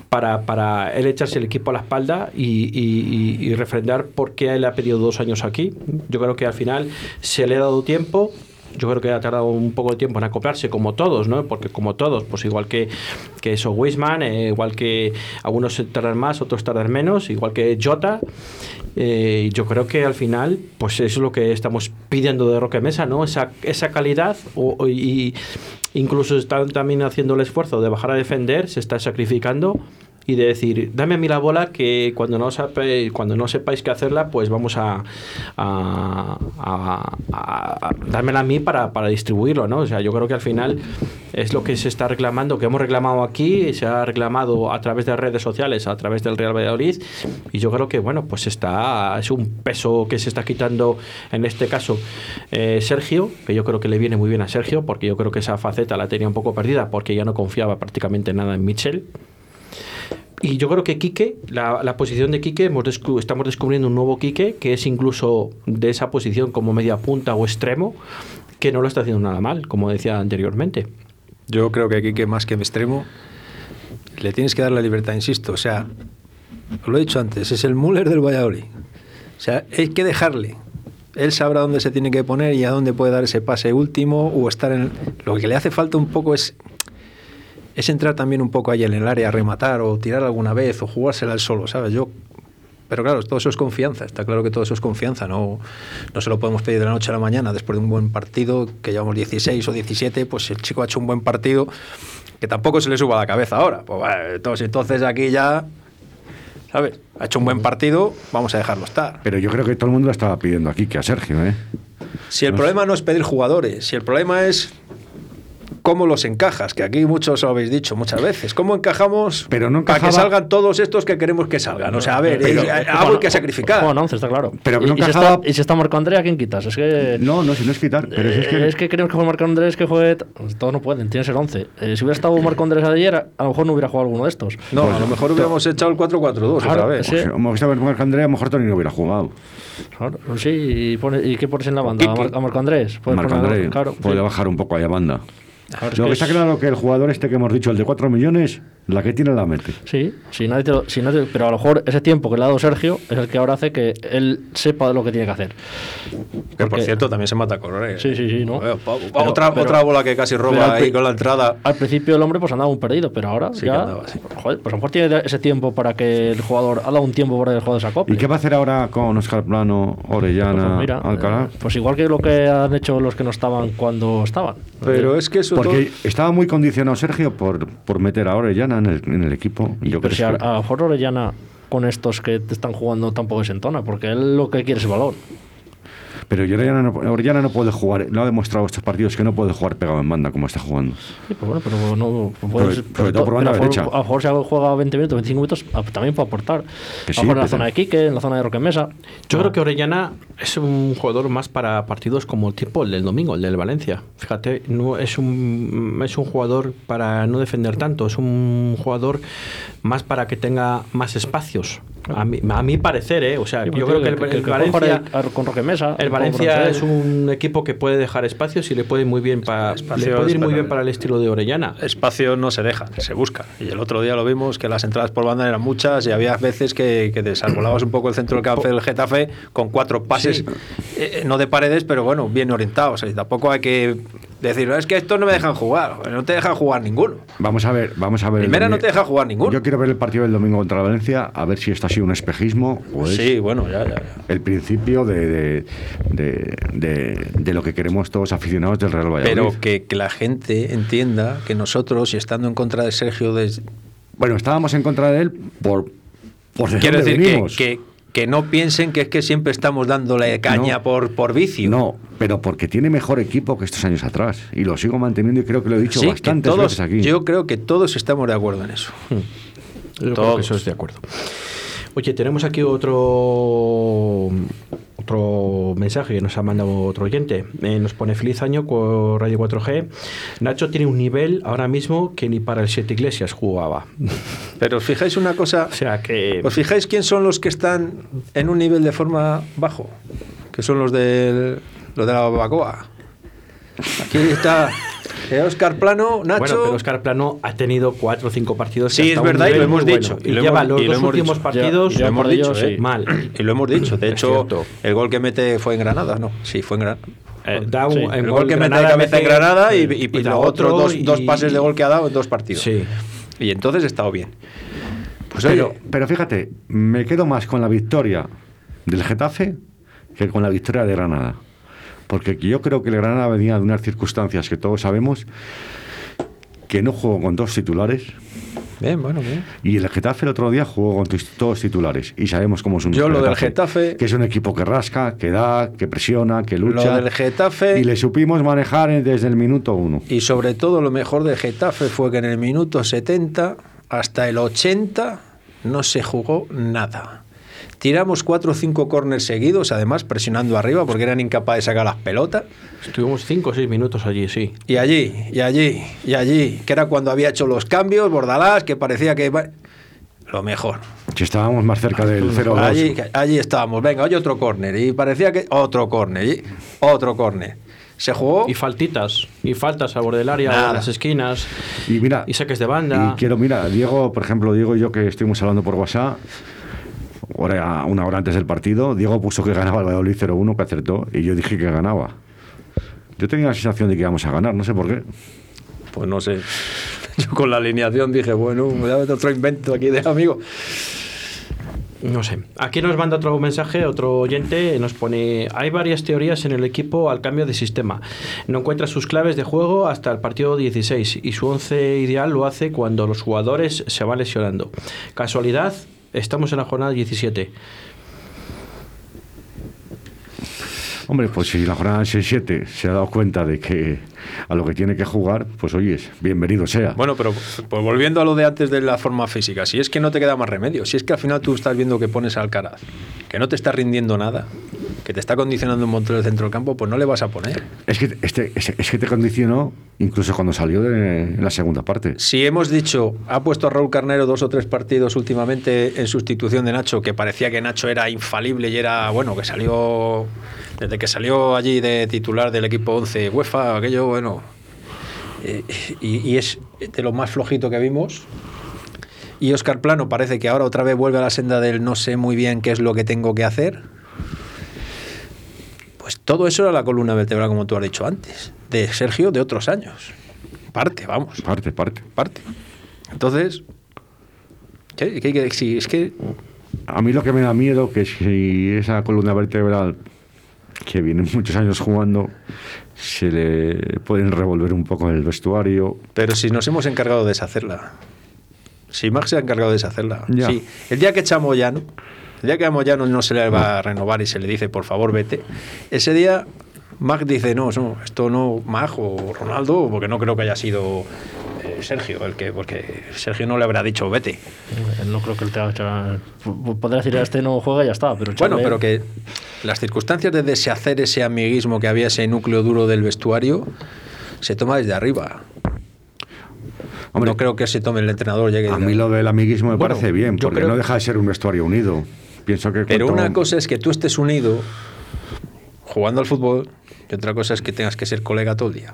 para, para él echarse el equipo a la espalda y, y- y- y refrendar por qué él ha pedido dos años aquí. Yo creo que al final se le ha dado tiempo. Yo creo que ha tardado un poco de tiempo en acoplarse, como todos, ¿no? Porque como todos, pues igual que, que eso Weisman, eh, igual que algunos tardan más, otros tardan menos, igual que Jota. Eh, yo creo que al final, pues es lo que estamos pidiendo de Roque Mesa, ¿no? Esa, esa calidad o- y incluso están también haciendo el esfuerzo de bajar a defender, se está sacrificando y de decir, dame a mí la bola que cuando no, sabe- cuando no sepáis qué hacerla, pues vamos a, a, a- a- dármela a mí para, para distribuirlo, ¿no? O sea, yo creo que al final es lo que se está reclamando, que hemos reclamado aquí, se ha reclamado a través de redes sociales, a través del Real Valladolid, y yo creo que, bueno, pues está, es un peso que se está quitando, en este caso, eh, Sergio, que yo creo que le viene muy bien a Sergio, porque yo creo que esa faceta la tenía un poco perdida, porque ya no confiaba prácticamente nada en Michel. Y yo creo que Quique, la, posición de Quique, hemos descu- estamos descubriendo un nuevo Quique, que es incluso de esa posición como media punta o extremo, que no lo está haciendo nada mal, como decía anteriormente. Yo creo que aquí que más que extremo le tienes que dar la libertad, insisto. O sea, lo he dicho antes, es el Müller del Valladolid. O sea, hay que dejarle. Él sabrá dónde se tiene que poner y a dónde puede dar ese pase último o estar en... Lo que le hace falta un poco es es entrar también un poco ahí en el área rematar o tirar alguna vez o jugársela al solo, ¿sabes? Yo pero claro, todo eso es confianza, está claro que todo eso es confianza, no, no se lo podemos pedir de la noche a la mañana después de un buen partido, que llevamos 16 o 17, pues el chico ha hecho un buen partido, que tampoco se le suba a la cabeza ahora. Pues vale, entonces, entonces aquí ya, ¿sabes? Ha hecho un buen partido, vamos a dejarlo estar. Pero yo creo que todo el mundo lo estaba pidiendo aquí, que a Sergio, ¿eh? Si el problema no es pedir jugadores, si el problema es cómo los encajas, que aquí muchos lo habéis dicho muchas veces, cómo encajamos Pero no para que salgan todos estos que queremos que salgan. O sea, a ver, Pero- eh, algo hay que sacrificar. Juegan 11, está claro. Pero que no y si está, y si está Marco Andrea, ¿quién quitas? Es que. No, no, si no es quitar. Pero si es que, es que queremos que juegue Marco Andrés, que juegue. Todos no pueden, tiene que ser 11. Eh, si hubiera estado Marco Andrés ayer, a lo mejor no hubiera jugado alguno de estos. No, Pues a lo mejor hubiéramos echado el 4-4-2 otra Claro, vez. sí. si hemos visto a ver con Andrea, a lo mejor Tony no hubiera jugado. Claro, sí, y, pone- ¿y qué pones en la banda? ¿A, a Marco Andrés? Marco claro, puede sí. bajar un poco a banda. Lo que es- está claro que el jugador este que hemos dicho, el de 4 millones, la que tiene la mete. Sí, si nadie te lo- si nadie- pero a lo mejor ese tiempo que le ha dado Sergio es el que ahora hace que él sepa lo que tiene que hacer. Que por cierto también se mata con Correa. Sí, sí, sí, ¿no? Eh, Pero- otra, pero- otra bola que casi roba al ahí con la entrada. Al principio el hombre pues andaba un perdido, pero ahora Sí que ya. andaba, sí. Joder, pues a lo mejor tiene ese tiempo para que el jugador. Ha dado un tiempo para que el jugador se acople. ¿Y qué va a hacer ahora con Oscar Plano, Orellana, Pues mira, Alcalá? eh, pues igual que lo que han hecho los que no estaban cuando estaban. Pero es que eso Porque estaba muy condicionado Sergio por, por meter a Orellana en el, en el equipo. Yo Pero creo si a, que- a Orellana con estos que te están jugando tampoco es entona, porque él lo que quiere es balón. Pero Orellana no, Orellana no puede jugar, lo ha demostrado estos partidos que no puede jugar pegado en banda como está jugando. Sí, pues bueno, pero no. puedes- Sobre- sobre pero todo por banda pero a lo mejor- derecha. A lo mejor si juega 20 minutos, 25 minutos, ah, también puede aportar. Que a sí, lo mejor en la pero- zona de Quique, en la zona de Roque Mesa. Yo creo que Orellana es un jugador más para partidos como el tipo el del domingo, el del Valencia. Fíjate, no es un es un jugador para no defender tanto, es un jugador más para que tenga más espacios. A mi, a mi parecer, ¿eh? O sea, Sí, yo creo que el, Valencia con Roque Mesa. el Valencia es un equipo que puede dejar espacios y le puede muy bien para le puede ir muy bien para el estilo de Orellana. Espacio no se deja, se busca. Y el otro día lo vimos que las entradas por banda eran muchas y había veces que, que desarbolabas un poco el centro del campo del Getafe con cuatro pases, Sí. eh, no de paredes, pero bueno, bien orientados. Y tampoco hay que decir, es que estos no me dejan jugar, no te dejan jugar ninguno. Vamos a ver, vamos a ver. Primera no te deja jugar ninguno. Yo quiero ver el partido del domingo contra Valencia, a ver si esto ha sido un espejismo o es Sí, bueno, ya, ya. ya. el principio de, de, de- de- de lo que queremos todos aficionados del Real Valladolid. Pero que, que la gente entienda que nosotros, y estando en contra de Sergio, des- Bueno, estábamos en contra de él por, por quiero decir que, que no piensen que es que siempre estamos dándole caña No. por, por vicio. No, pero porque tiene mejor equipo que estos años atrás. Y lo sigo manteniendo y creo que lo he dicho Sí, bastantes todos, veces aquí. Yo creo que todos estamos de acuerdo en eso. Yo creo que Todos. eso es de acuerdo. Oye, tenemos aquí otro otro mensaje que nos ha mandado otro oyente. Eh, nos pone feliz año con Radio 4G. Nacho tiene un nivel ahora mismo que ni para el Siete Iglesias jugaba. Pero os fijáis una cosa, o sea que ¿os fijáis quién son los que están en un nivel de forma bajo? Que son los, del, los de la barbacoa. Aquí está Oscar Plano, Nacho. Bueno, pero Oscar Plano ha tenido cuatro o cinco partidos. Sí, es verdad, y lo hemos dicho, bueno. y lleva hemos- los y lo dos hemos últimos dicho. partidos Ya- lo hemos dicho, ¿eh? mal. Y lo hemos dicho. De hecho, el gol que mete fue en Granada, ¿no? Sí, fue en Granada. Eh, da un- Sí, El gol que mete de cabeza en Granada y, y, y y da los otros otro dos, pases de gol que ha dado en dos partidos. Sí. Y entonces ha estado bien. Pues pero, oye, pero fíjate, me quedo más con la victoria del Getafe que con la victoria de Granada. Porque yo creo que el Granada venía de unas circunstancias que todos sabemos que no jugó con dos titulares bien, bueno, bien. y el Getafe el otro día jugó con todos titulares y sabemos cómo es un Yo lo del Getafe- que es un equipo que rasca, que da, que presiona, que lucha Lo del Getafe- y le supimos manejar desde el minuto uno. Y sobre todo lo mejor del Getafe fue que en el minuto 70 hasta el 80 no se jugó nada. Tiramos cuatro o cinco corners seguidos, además presionando arriba porque eran incapaces de sacar las pelotas. Estuvimos cinco o seis minutos allí, sí. Y allí, y allí, y allí, que era cuando había hecho los cambios, Bordalás, que parecía que... Lo mejor. Si estábamos más cerca del 0-2. Allí, allí estábamos, venga, hoy otro córner. Y parecía que otro córner, y otro córner. Se jugó... Y faltitas, y faltas al borde del área, Nada. a las esquinas, Y mira, y saques de banda. Y quiero, mira, Diego, por ejemplo, Diego y yo que estuvimos hablando por WhatsApp, hora, una hora antes del partido, Diego puso que ganaba el Valladolid 0-1, que acertó, y yo dije que ganaba. Yo tenía la sensación de que íbamos a ganar, no sé por qué. Pues no sé. Yo con la alineación dije, bueno, voy a otro invento aquí de amigo. No sé. Aquí nos manda otro mensaje, otro oyente, nos pone, hay varias teorías en el equipo al cambio de sistema. No encuentra sus claves de juego hasta el partido 16 y su once ideal lo hace cuando los jugadores se van lesionando. Casualidad, estamos en la jornada 17. Hombre, pues si la jornada 6-7 se ha dado cuenta de que a lo que tiene que jugar, pues oyes, bienvenido sea. Bueno, pero pues volviendo a lo de antes de la forma física, si es que no te queda más remedio, si es que al final tú estás viendo que pones al Alcaraz, que no te está rindiendo nada, que te está condicionando un montón el centro del campo, pues no le vas a poner. Es que, este, es, es que te condicionó incluso cuando salió de, en la segunda parte. Si hemos dicho, ha puesto a Raúl Carnero dos o tres partidos últimamente en sustitución de Nacho, que parecía que Nacho era infalible y era, bueno, que salió, desde que salió allí de titular del equipo 11 UEFA, aquello, bueno, eh, y, y es de lo más flojito que vimos. Y Oscar Plano parece que ahora otra vez vuelve a la senda del no sé muy bien qué es lo que tengo que hacer. Pues todo eso era la columna vertebral, como tú has dicho antes, de Sergio de otros años. Parte, vamos Parte, parte. parte. Entonces, ¿qué, qué- qué- si es que A mí lo que me da miedo que si esa columna vertebral que viene muchos años jugando se le pueden revolver un poco en el vestuario. pero si nos hemos encargado de deshacerla. Si Max se ha encargado de deshacerla. Ya. Sí, el día que echamos Llano, el día que a Moyano no se le va a renovar y se le dice, por favor, vete, ese día Mag dice, no, no, esto no, Mag o Ronaldo, porque no creo que haya sido eh, Sergio el que, porque Sergio no le habrá dicho, vete. No creo que el te haga- Podría decir, este no juega y ya está. Pero Bueno, pero que las circunstancias de deshacer ese amiguismo que había, ese núcleo duro del vestuario, se toma desde arriba. Hombre, no creo que se tome el entrenador, A mí lo del amiguismo me Bueno, parece bien, porque creo- no deja de ser un vestuario unido. Pienso que Pero cuanto- una cosa es que tú estés unido jugando al fútbol y otra cosa es que tengas que ser colega todo el día.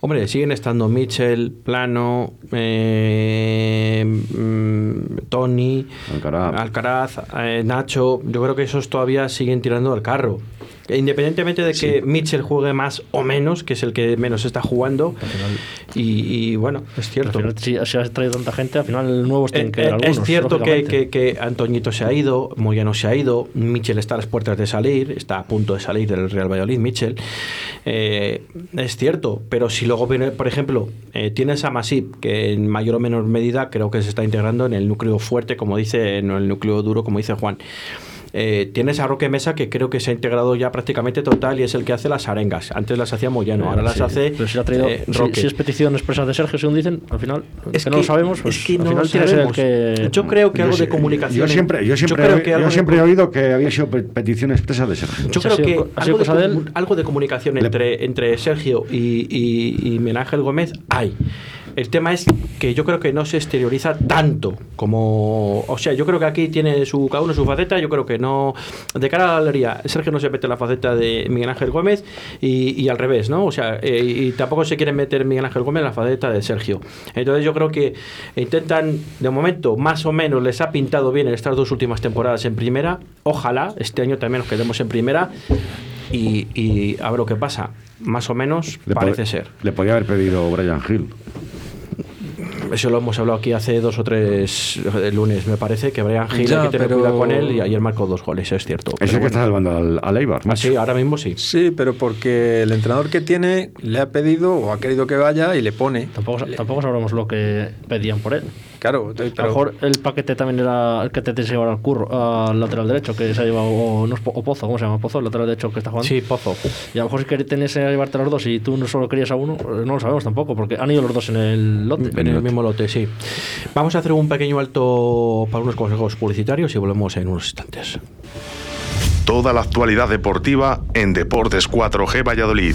Hombre, siguen estando Mitchell, Plano, eh, mm, Tony, Alcaraz. Alcaraz, eh, Nacho. Yo creo que esos todavía siguen tirando del carro. Independientemente de que Mitchell juegue más o menos, que es el que menos está jugando. Y, y, bueno, es Al cierto. final, si, si has traído tanta gente, al final nuevos tienen Eh, que eh, algunos. es cierto que, que, que Antoñito se ha ido, Moyano se ha ido, Michel está a las puertas de salir, está a punto de salir del Real Valladolid, Michel. Eh, es cierto, pero si luego viene, por ejemplo, eh, tienes a Masip, que en mayor o menor medida creo que se está integrando en el núcleo fuerte, como dice, no el núcleo duro, como dice Juan. Eh, tienes a Roque Mesa que creo que se ha integrado ya prácticamente total y es el que hace las arengas. Antes las hacía Moyano, ahora las Sí, hace Pero si, la ha traído, eh, si- Roque. si es petición expresa de Sergio, según dicen, al final, Es que, no lo sabemos, pues es que al no final lo tiene que el. Yo creo que Yo algo sé- de comunicación. Yo siempre, yo siempre, creo he- que yo de siempre he oído que había sido pe- petición expresa de Sergio. Yo ha creo que sido algo de, él. algo de comunicación entre, entre Sergio y, y, y Gómez hay. El tema es que yo creo que no se exterioriza tanto como. O sea, yo creo que aquí tiene su, cada uno su faceta. Yo creo que no. De cara a la galería, Sergio no se mete en la faceta de Miguel Ángel Gómez y, y al revés, ¿no? O sea, eh, y tampoco se quiere meter Miguel Ángel Gómez en la faceta de Sergio. Entonces yo creo que intentan, de momento, más o menos les ha pintado bien estas dos últimas temporadas en primera. Ojalá este año también nos quedemos en primera. Y, y a ver lo que pasa. Más o menos Le parece ser. Le podía haber pedido Brian Hill. Eso lo hemos hablado aquí hace dos o tres eh, lunes, me parece, que Brian Gil Ya, hay que tener pero- cuidado con él y ayer marcó dos goles, es cierto. Ese Pero que está salvando al, al Eibar. Ah, sí, ahora mismo sí. Sí, pero porque el entrenador que tiene le ha pedido o ha querido que vaya y le pone. Tampoco, tampoco sabremos lo que pedían por él. Claro, entonces, A pero- lo mejor el paquete también era el que te tienes que llevar al curro, al lateral derecho, que se ha llevado, o, no o Pozo, ¿cómo se llama? Pozo, el lateral derecho que está jugando. Sí, Pozo. Y a lo mejor si tenés que llevarte a los dos y tú no solo querías a uno, eh, no lo sabemos tampoco, porque han ido los dos en el lote. En el mismo lote, sí. Vamos a hacer un pequeño alto para unos consejos publicitarios y volvemos en unos instantes. Toda la actualidad deportiva en Deportes 4G Valladolid.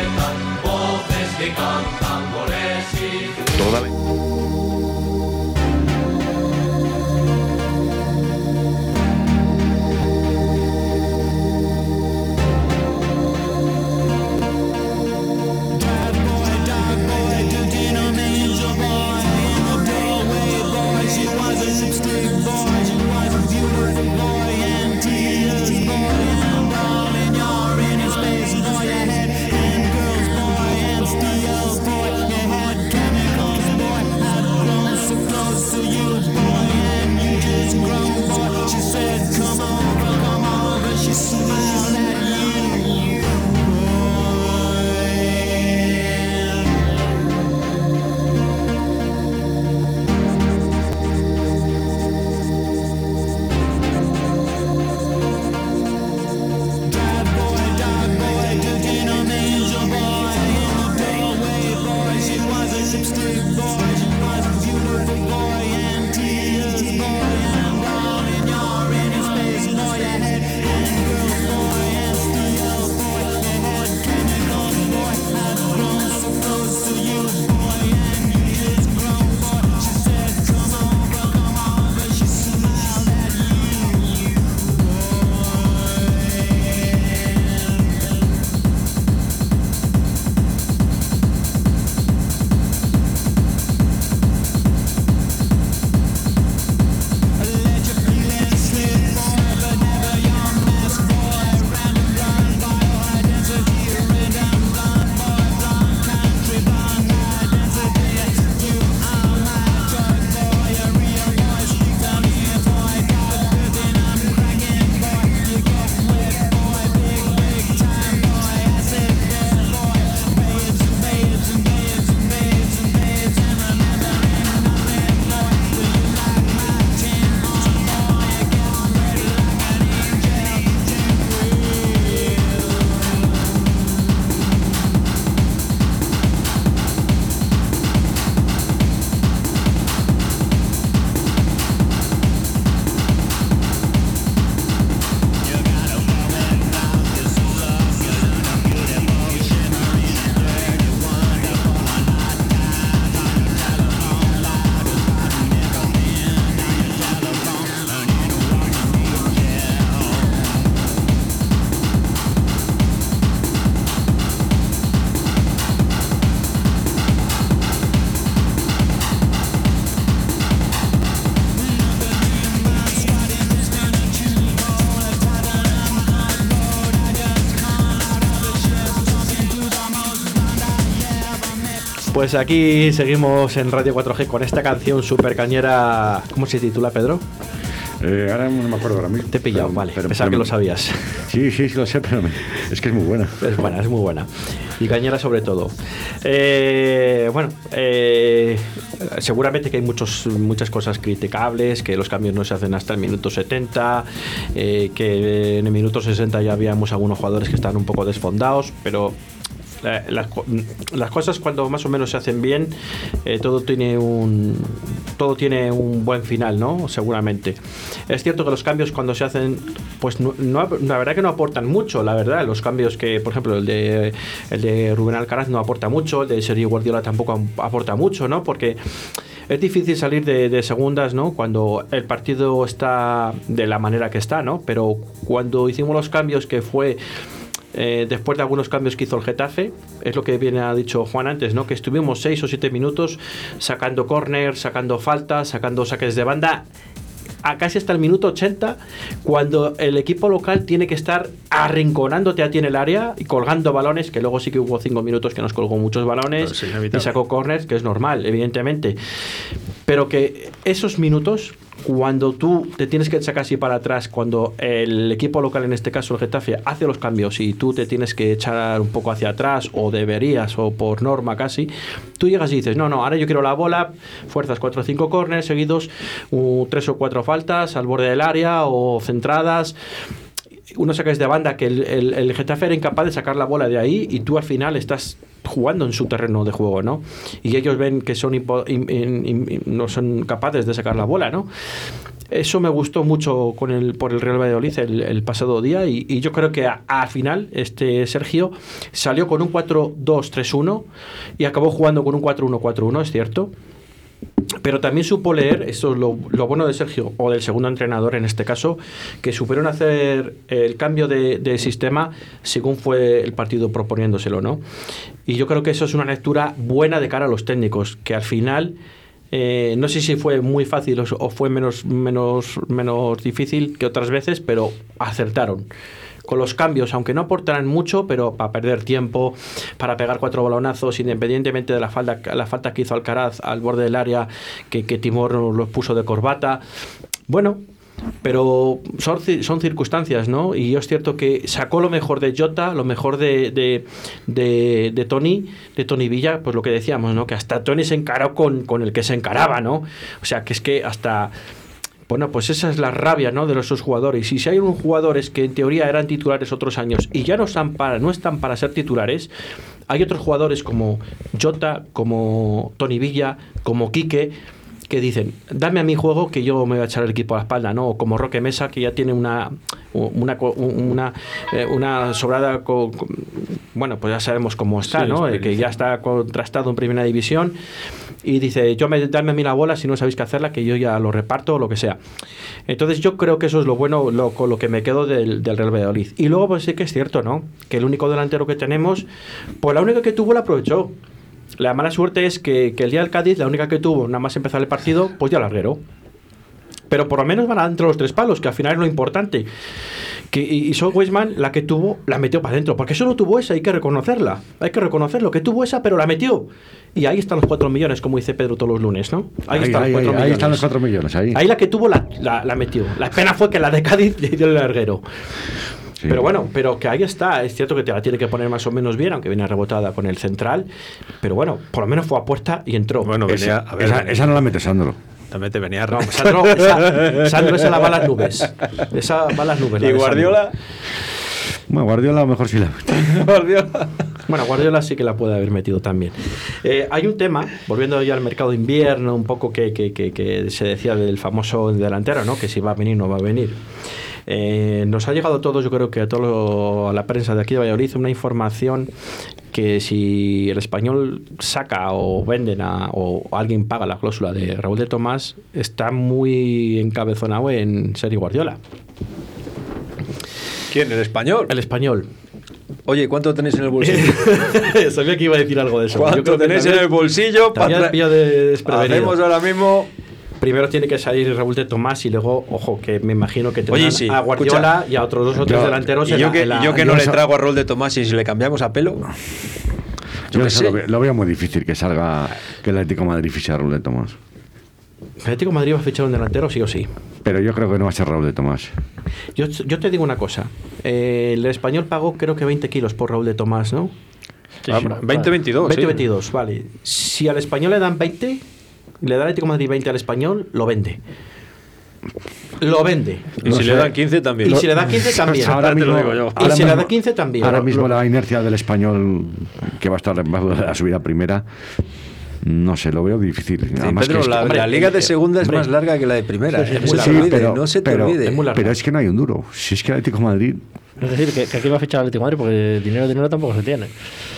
Toda Pues aquí seguimos en Radio 4G con esta canción super cañera. ¿Cómo se titula, Pedro? Eh, ahora no me acuerdo ahora mismo. Te he pillado, Pero- vale. pero- Pensaba pero que lo sabías. Sí, sí, sí lo sé, pero me- es que es muy buena. Es buena, es muy buena. Y cañera sobre todo. Eh, bueno, eh, seguramente que hay muchos, muchas cosas criticables, que los cambios no se hacen hasta el minuto 70, eh, que en el minuto 60 ya habíamos algunos jugadores que están un poco desfondados, pero co- las cosas cuando más o menos se hacen bien, eh, todo tiene un todo tiene un buen final, ¿no? Seguramente. Es cierto que los cambios cuando se hacen, pues no, no- la verdad que no aportan mucho, la verdad. Los cambios que, por ejemplo, el de el de Rubén Alcaraz no aporta mucho, el de Sergio Guardiola tampoco aporta mucho, ¿no? Porque es difícil salir de, de segundas, ¿no? Cuando el partido está de la manera que está, ¿no? Pero cuando hicimos los cambios que fue eh, después de algunos cambios que hizo el Getafe, es lo que viene ha dicho Juan antes, ¿no? Que estuvimos 6 o 7 minutos sacando córner, sacando faltas, sacando saques de banda. A casi hasta el minuto 80, cuando el equipo local tiene que estar arrinconándote a ti en el área y colgando balones, que luego sí que hubo 5 minutos que nos colgó muchos balones y sacó corners, que es normal, evidentemente. Pero que esos minutos, cuando tú te tienes que echar casi para atrás, cuando el equipo local, en este caso el Getafe, hace los cambios y tú te tienes que echar un poco hacia atrás, o deberías, o por norma casi, tú llegas y dices, no, no, ahora yo quiero la bola, fuerzas 4 o 5 corners seguidos, 3 o 4 faltas al borde del área o centradas unos saques de banda que el, el, el Getafe era incapaz de sacar la bola de ahí y tú al final estás jugando en su terreno de juego, ¿no? Y ellos ven que son impo- im- im- im- no son capaces de sacar la bola, ¿no? Eso me gustó mucho con el, por el Real Valladolid el, el pasado día y, y yo creo que al final este Sergio salió con un 4-2-3-1 y acabó jugando con un 4-1-4-1, es cierto. Pero también supo leer, esto es lo, lo bueno de Sergio, o del segundo entrenador en este caso, que supieron hacer el cambio de, de sistema según fue el partido proponiéndoselo, ¿no? Y yo creo que eso es una lectura buena de cara a los técnicos, que al final, eh, no sé si fue muy fácil o, o fue menos, menos, menos difícil que otras veces, pero acertaron con los cambios, aunque no aportaran mucho, pero para perder tiempo, para pegar cuatro balonazos, independientemente de la falta, la falta que hizo Alcaraz al borde del área, que, que Timor los puso de corbata. Bueno, pero son, son circunstancias, ¿no? Y es cierto que sacó lo mejor de Jota, lo mejor de, de, de, de Tony, de Tony Villa, pues lo que decíamos, ¿no? Que hasta Tony se encaró con, con el que se encaraba, ¿no? O sea, que es que hasta... Bueno, pues esa es la rabia ¿no? de esos jugadores. Y si hay unos jugadores que en teoría eran titulares otros años y ya no están para, no están para ser titulares, hay otros jugadores como Jota, como Tony Villa, como Quique, que dicen, dame a mi juego que yo me voy a echar el equipo a la espalda, ¿no? O como Roque Mesa, que ya tiene una una, una, eh, una sobrada, co- co- bueno, pues ya sabemos cómo está, Sí, ¿no? Eh, que ya está contrastado en primera división y dice, yo me, dame a mí la bola si no sabéis qué hacerla, que yo ya lo reparto o lo que sea. Entonces yo creo que eso es lo bueno, lo, con lo que me quedo del, del Real Valladolid. Y luego pues sí que es cierto, ¿no? Que el único delantero que tenemos, pues la única que tuvo la aprovechó. La mala suerte es que, que el día del Cádiz, la única que tuvo, nada más empezar el partido, pues ya larguero. Pero por lo menos van adentro los tres palos, que al final es lo importante. Que, y, y Sol Weisman, la que tuvo, la metió para adentro. Porque solo tuvo esa, hay que reconocerla. Hay que reconocerlo, que tuvo esa, pero la metió. Y ahí están los cuatro millones, como dice Pedro todos los lunes, ¿no? Ahí, están ahí, los cuatro ahí, millones. ahí están los 4 millones. Ahí. Ahí la que tuvo la, la- la metió. La pena fue que la de Cádiz le dio el larguero. Sí. Pero bueno, pero que ahí está. Es cierto que te la tiene que poner más o menos bien, aunque viene rebotada con el central. Pero bueno, por lo menos fue a puerta y entró. Bueno, venía, Esa, a ver, esa, esa no la mete Sandro. también te venía No. Sandro, esa, Sandro, esa la va a las nubes. Esa va a las nubes. la ¿Y. Guardiola? Bueno, Guardiola mejor sí la mete. Guardiola. Bueno, Guardiola sí que la puede haber metido también. Eh, hay un tema, volviendo ya al mercado de invierno, un poco que, que- que- que se decía del famoso delantero, ¿no? Que si va a venir o no va a venir. Eh, nos ha llegado a todos, yo creo que a todo a la prensa de aquí de Valladolid, una información que si el español saca o venden a, o alguien paga la cláusula de Raúl de Tomás, está muy encabezonado en Sergio Guardiola. ¿Quién? ¿El español? El español. Oye, ¿cuánto tenéis en el bolsillo? Sabía que iba a decir algo de eso. Yo ¿Cuánto creo que tenéis en el bolsillo? para de. Hacemos ahora mismo. Primero tiene que salir Raúl de Tomás y luego, ojo, que me imagino que tendrán Oye, sí, a Guardiola escucha. y a otros dos o tres delanteros Y yo la- que, la- yo que no yo le trago a Rol de Tomás y si le cambiamos a pelo. Yo qué eso sé. lo, veo, lo veo muy difícil que salga que el Atlético de Madrid fiche a Raúl de Tomás. El Atlético de Madrid va a fichar un delantero sí o sí. Pero yo creo que no va a ser Raúl de Tomás. Yo, yo te digo una cosa. Eh, el español pagó creo que 20 kilos por Raúl de Tomás, ¿no? Sí, Ah, sí, 20-22. 20, sí. 22, vale. Si al español le dan 20, le da el Atlético de Madrid 20 al español, lo vende. Lo vende. Y No si sé. le dan 15 también. Y si le da 15 también. Ahora te lo mismo, digo yo. Y ahora si le da mismo- 15 también. Ahora mismo lo- la inercia del español que va a estar a subir a primera, no sé, lo veo difícil. Sí, Además Pedro, que la, hombre, la liga de eh, segunda es más larga que la de primera. Sí, sí, eh, es no muy se te larga. olvide, pero, no se te pero- olvide. Es muy larga. pero es que no hay un duro. Si es que el Atlético de Madrid Es decir, que, que aquí va a fichar al Atlético Madrid porque dinero, dinero tampoco se tiene.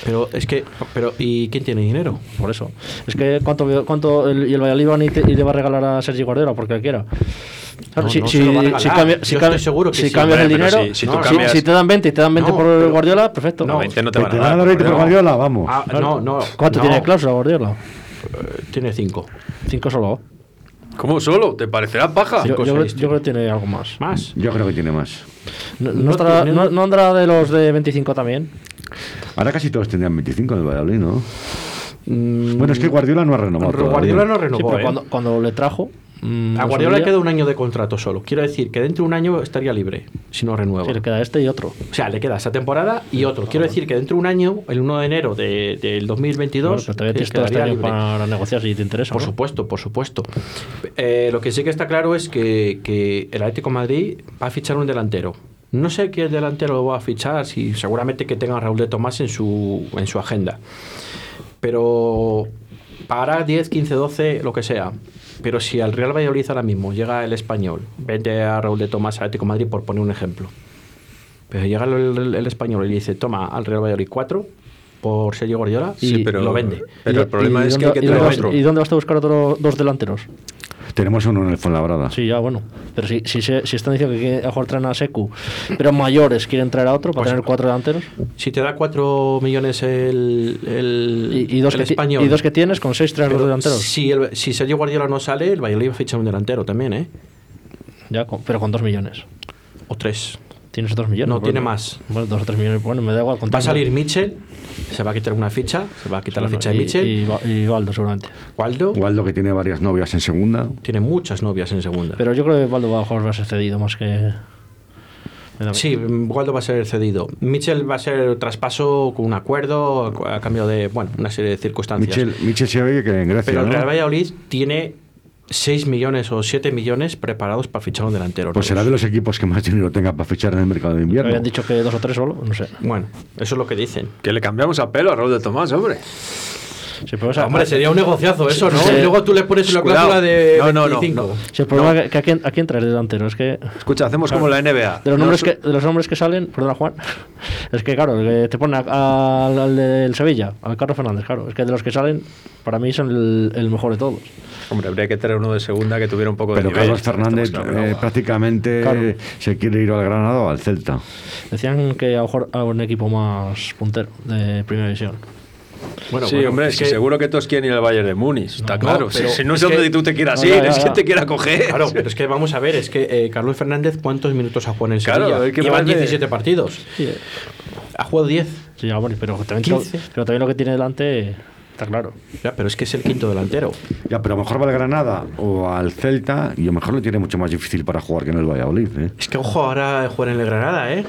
Pero es que. Pero, ¿Y quién tiene dinero? Por eso. Es que cuánto, cuánto el, y el Valladolid van y, te- y le va a regalar a Sergi Guardiola porque quiera. Claro, No, si, no si, si cambia- si cambia- seguro si sí. cambias el dinero, si- cambias- te dan 20 y te dan 20 No, por pero- Guardiola, perfecto. No, 20 no te van te a van a dar. dar 20 por. Guardiola, vamos. Ah, no, no. ¿Cuánto no. tiene cláusula Guardiola? Eh, Tiene 5. 5 solo. ¿Cómo solo? ¿Te parecerá paja? Yo, Cinco, yo creo, seis, yo creo que tiene algo más. ¿Más? Yo creo que tiene más. ¿No, no No estará- tiene- no- no andará de los de 25 también? Ahora casi todos tendrían 25 en el Valladolid, ¿no? Mm, Bueno, es que Guardiola no ha renovado. Guardiola no todavía. renovó. Sí, pero ¿eh? cuando, cuando le trajo. Mm, A Guardiola le queda un año de contrato solo. Quiero decir que dentro de un año estaría libre si no renueva. Sí, le queda este y otro. O sea, le queda esta temporada y otro. Quiero decir que dentro de un año, el 1 de enero de- del 2022, Bueno, pero todavía eh, tienes todo este año para negociar si te interesa. Por ¿no? supuesto, por supuesto. Eh, lo que sí que está claro es que, que el Atlético de Madrid va a fichar un delantero. No sé qué delantero lo va a fichar, si seguramente que tenga a Raúl de Tomás en su, en su agenda. Pero pagará 10, 15, 12, lo que sea. Pero si al Real Valladolid ahora mismo llega el español, vende a Raúl de Tomás al Atlético de Madrid por poner un ejemplo. Pero llega el, el- el español y le dice, toma al Real Valladolid 4 por Sergio Guardiola y, Sí, pero, lo vende. Pero el ¿Y- problema es que dónde- hay que y traer dónde vas- otro. ¿Y dónde vas a buscar otros dos delanteros? Tenemos uno en el Fuenlabrada. Sí, ya, bueno. Pero si, si, se- si están diciendo que quieren- a mejor traen a Secu, pero mayores quieren traer a otro para Pues- tener cuatro delanteros. Si te da 4 millones el, el, Y, y dos el que, español. y dos que tienes, con seis traes los delanteros. Si, el, si Sergio Guardiola no sale, el Valladolid va a fichar un delantero también, ¿eh? Ya, con- pero con dos millones. O tres. Tienes dos millones. No, tiene más. Bueno, dos o tres millones. Bueno, me da igual. con Va a salir. Mitchell, se va a quitar una ficha, se va a quitar la ficha de y- Mitchell. Y, y Valdo, seguramente. Waldo Waldo, que tiene varias novias en segunda. tiene muchas novias en segunda. Pero yo creo que Valdo va a, lo mejor va a ser cedido más que. Sí, Waldo va a ser cedido. Mitchell va a ser traspaso con un acuerdo a cambio de, bueno, una serie de circunstancias. Michel, Michel se oye que en Grecia. Pero el ¿no? Real Valladolid tiene 6 millones o 7 millones preparados para fichar un delantero. Pues será de los equipos que más dinero tenga para fichar en el mercado de invierno. habían dicho que dos o tres solo, no sé. Bueno, eso es lo que dicen. Que le cambiamos a pelo a Raúl de Tomás, hombre. Sea, Hombre, sería un negociazo eso, ¿no? Sí. Y luego tú le pones la Cuidado. cláusula de No, no, no, 25. no. sí, el problema es que, que a, quién, a quién traes de delantero. Es que Escucha, hacemos como la NBA. de los, No nombres su- que, de los nombres que salen, perdona Juan, es que claro, que te pone a- a- al, del Sevilla, al Carlos Fernández, claro. Es que de los que salen, para mí son el, el mejor de todos. Hombre, habría que traer uno de segunda que tuviera un poco de Pero nivel. Carlos Fernández eh, prácticamente Claro. se quiere ir al Granada o al Celta. Decían que a lo mejor a un equipo más puntero de primera división. Bueno, sí, bueno, hombre, es que seguro que todos quieren ir al Bayern de Múnich, está No, claro. pero si, si no es es donde que- tú te quieras No, ir, es que te quiera coger. Claro, pero es que vamos a ver, es que eh, Carlos Fernández, ¿cuántos minutos ha jugado en el Claro, Sevilla? es que Llevan parece- 17 partidos. Sí, eh, Ha jugado 10. sí, ya, bueno, pero, también, 15. pero también lo que tiene delante está claro. Ya, pero es que es el quinto delantero. Ya, pero a lo mejor va al Granada o al Celta y a lo mejor lo tiene mucho más difícil para jugar que en el Valladolid. ¿eh? Es que ojo ahora jugar en el Granada, ¿eh?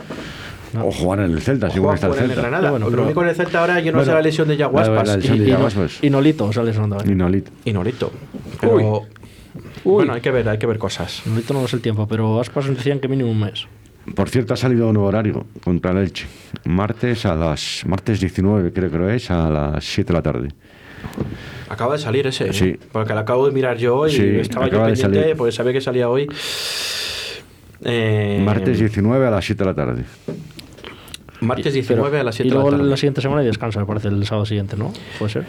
O jugar en el Celta, a está el jugar en el Celta. Granada. Bueno, lo pero- único en el Celta ahora yo no Bueno, sé la lesión de Yaguaspas la y, lesión y, Yaguaspas. Y Nolito sale sonando. Y Nolit. y Norito. Pero bueno, hay que ver, hay que ver cosas. Nolito no lo sé el tiempo, pero Aspas decían que mínimo un mes. Por cierto, ha salido un nuevo horario contra el Elche. Martes a las martes 19, creo que lo es, a las 7 de la tarde. Acaba de salir ese, ¿eh? Sí. porque lo acabo de mirar yo y Sí, estaba yo acaba de pendiente, salir. porque sabía que salía hoy. Eh, Martes 19 a las 7 de la tarde. Martes Y- 19 pero- a las 7 Y de la luego tarde. la siguiente semana y descansa, me parece, el sábado siguiente, ¿no? ¿Puede ser?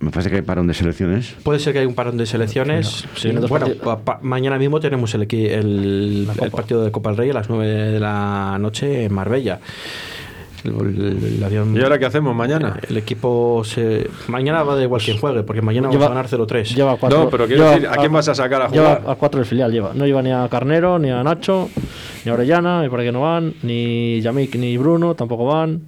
Me parece que hay parón de selecciones. Puede ser que haya un parón de selecciones. Sí, Sí, bueno, partidos. pa- pa- mañana mismo tenemos el, equi- el, el partido de Copa del Rey a las 9 de la noche en Marbella. El, el- el avión- ¿Y ahora qué hacemos mañana? El equipo se. Mañana va de igual quien juegue, porque mañana vamos a ganar 0-3. Lleva cuatro, No, pero quiero lleva decir, ¿a quién vas a sacar a Lleva jugar? a cuatro del filial, lleva. No lleva ni a Carnero, ni a Nacho, ni a Orellana, me parece que no van, ni Yamik ni Bruno tampoco van.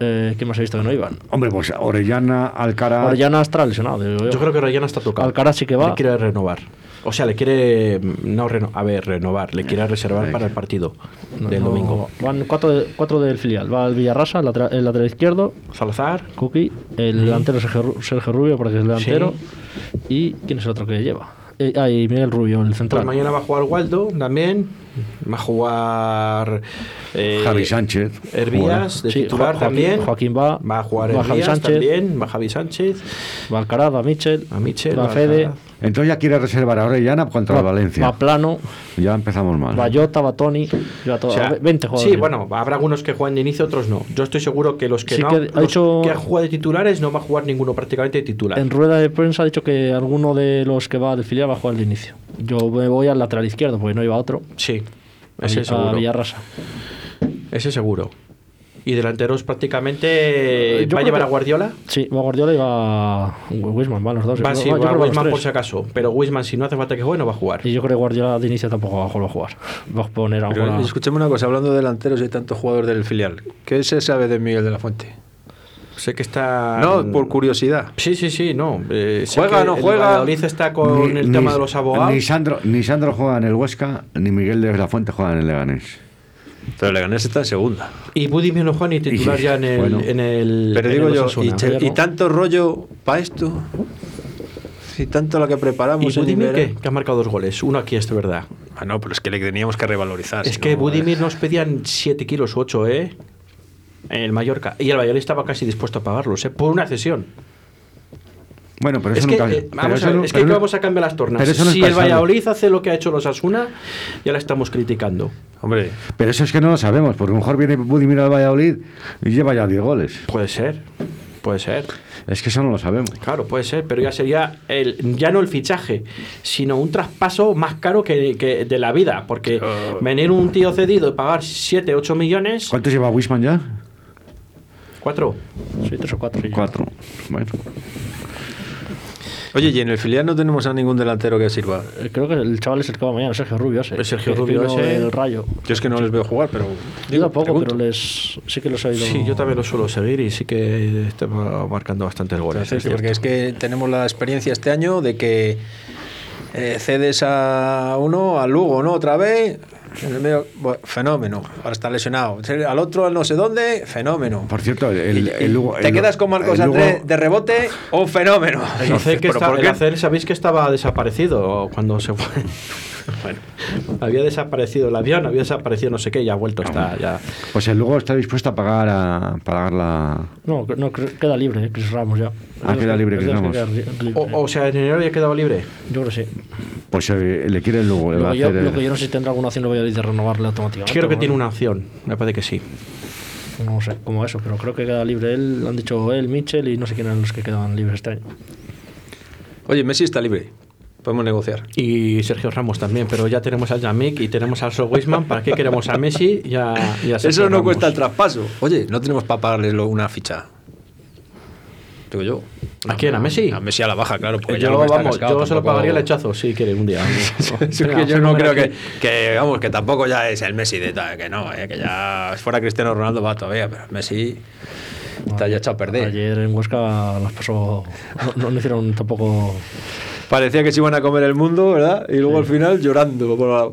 Eh, ¿Quién más he visto que no iban? Hombre, pues Orellana, Alcaraz. Orellana está lesionado. yo. Yo creo que Orellana está tocado. Alcaraz sí que va. Le quiere renovar. O sea, le quiere. No reno- a ver, renovar. Le quiere reservar para el partido No, del no, domingo. Van cuatro, de- cuatro del filial. Va el Villarrasa, el, lateral- el lateral izquierdo, Salazar. Cookie, el delantero Sergio, Sergio Rubio, porque es el delantero. ¿Y quién es el otro que lleva? Eh, ah, y Miguel Rubio, el Pues central. mañana va a jugar Waldo también. Va a jugar. eh, Javi Sánchez. Hervías de Sí, titular Joaquín- también. Joaquín va. Va a jugar va Javi Sánchez. también. Va Javi Sánchez. Va Alcaraz, va Michel. A Michel. va va Fede. Entonces ya quiere reservar a Orellana contra Va, el Valencia. va Plano. Ya empezamos mal. Va Jota, va Tony. Va todo, O sea, 20 jugadores. Sí, bueno, habrá algunos que juegan de inicio, otros no. Yo estoy seguro que los que Sí no que ha los hecho- que han jugado de titulares no va a jugar ninguno prácticamente de titular. En rueda de prensa ha dicho que alguno de los que va del filial va a jugar de inicio. Yo me voy al lateral izquierdo porque no iba otro. Sí, ese a seguro. Villarrasa. Ese seguro. Y delanteros prácticamente Yo va a llevar que- a Guardiola. Sí, va Guardiola y va Wisman, van los dos. Va, Yo sí, yo va los Wisman por si acaso. Pero Wisman, si no hace falta que juegue, no va a jugar. Y yo creo que Guardiola de inicio tampoco va a jugar. Va a. Va a poner a escúchame una cosa, hablando de delanteros y tantos jugadores del filial, ¿qué se sabe de Miguel de la Fuente? Sé que está. No, por curiosidad. Sí, sí, sí, no. Eh, ¿Juega, que no el juega? Valladolid está con Ni- el ni- tema de los abogados. Ni Sandro, ni Sandro juega en el Huesca, ni Miguel de la Fuente juega en el Leganés. Pero Leganés está en segunda. Y Budimir no juega ni titular Y- ya en el. bueno. en el Pero en digo el yo, Osasuna. y, che- y tanto rollo para esto? Y tanto lo que ¿Y preparamos en Budimir qué? Que ha marcado dos goles. Uno aquí, es de verdad. Ah, no, pero es que le teníamos que revalorizar. Es si que no, Budimir nos pedían 7 kilos u 8, ¿eh? En el Mallorca. Y el Valladolid estaba casi dispuesto a pagarlos, ¿eh? Por una cesión. Bueno, pero es eso que, nunca. eh, vamos a es que pero vamos a cambiar las tornas. pero eso no es si el. Valladolid hace lo que ha hecho los Asuna, ya la estamos criticando. Hombre, Pero eso es que no lo sabemos, porque a lo mejor viene Budimir al Valladolid y lleva ya 10 goles. Puede ser, puede ser. Es que eso no lo sabemos. Claro, puede ser, pero ya sería el, ya no el fichaje, sino un traspaso más caro que, que de la vida. Porque venir un tío cedido y pagar 7, 8 millones, ¿Cuántos lleva Wisman ya? 4. Sí, tres o cuatro. Cuatro. Bueno. oye, y en el filial no tenemos a ningún delantero que sirva. Eh, Creo que el chaval es el que va mañana, Sergio Rubio. Ese, Es Sergio Rubio ese. del Rayo. Yo es que no les veo jugar, pero. Yo digo, tampoco, pregunto. pero les, sí que los he oído. Sí, yo también lo suelo seguir y sí que está marcando bastantes goles. Sí, es porque es que tenemos la experiencia este año de que eh, cedes a uno, al Lugo, ¿no? Otra vez. En el medio, bueno, fenómeno. Ahora está lesionado. Al otro, al no sé dónde, fenómeno. Por cierto, el, Lugo- te el- quedas con Marcos Lugo- Andrés de rebote, un fenómeno. El Acer, que ¿Pero está- por el qué? Acer, sabéis que estaba desaparecido cuando se fue. bueno, había desaparecido el avión, había desaparecido no sé qué, y ha vuelto. Está, ya. Pues el Lugo está dispuesto a pagar a pagar la. No, no, queda libre, eh, Chris Ramos ya. Ah, Es de queda los- libre. O, o sea, en enero ya ha quedado libre. Yo creo que sí. Pues eh, le quiere el Lugo. le va Lo a que, yo, hacer lo el- que yo no sé si tendrá alguna opción lo voy a de renovarle automáticamente. Creo que o tiene no. una opción, me parece que sí. No sé cómo eso, pero creo que queda libre él. Han dicho él, Mitchell y no sé quién eran los que quedaban libres este año. Oye, Messi está libre. Podemos negociar. Y Sergio Ramos también, pero ya tenemos al Yamik y tenemos al Sol Wisman. ¿Para qué queremos a Messi? Ya, ya Eso no cuesta el traspaso. Oye, no tenemos para pagarles una ficha. Digo yo. ¿A quién? ¿A Messi? A Messi a la baja, claro. porque ya Yo, lo vamos, cascado yo se lo pagaría el hechazo, si quiere, un día. Es que Venga, yo no creo que, que, vamos, que tampoco ya es el Messi de tal, que no, eh, que ya fuera Cristiano Ronaldo va todavía, pero Messi está ya echado a perder. Ayer en Huesca las pasó. No, no hicieron tampoco. Parecía que se iban a comer el mundo, ¿verdad? Y luego al final llorando por la-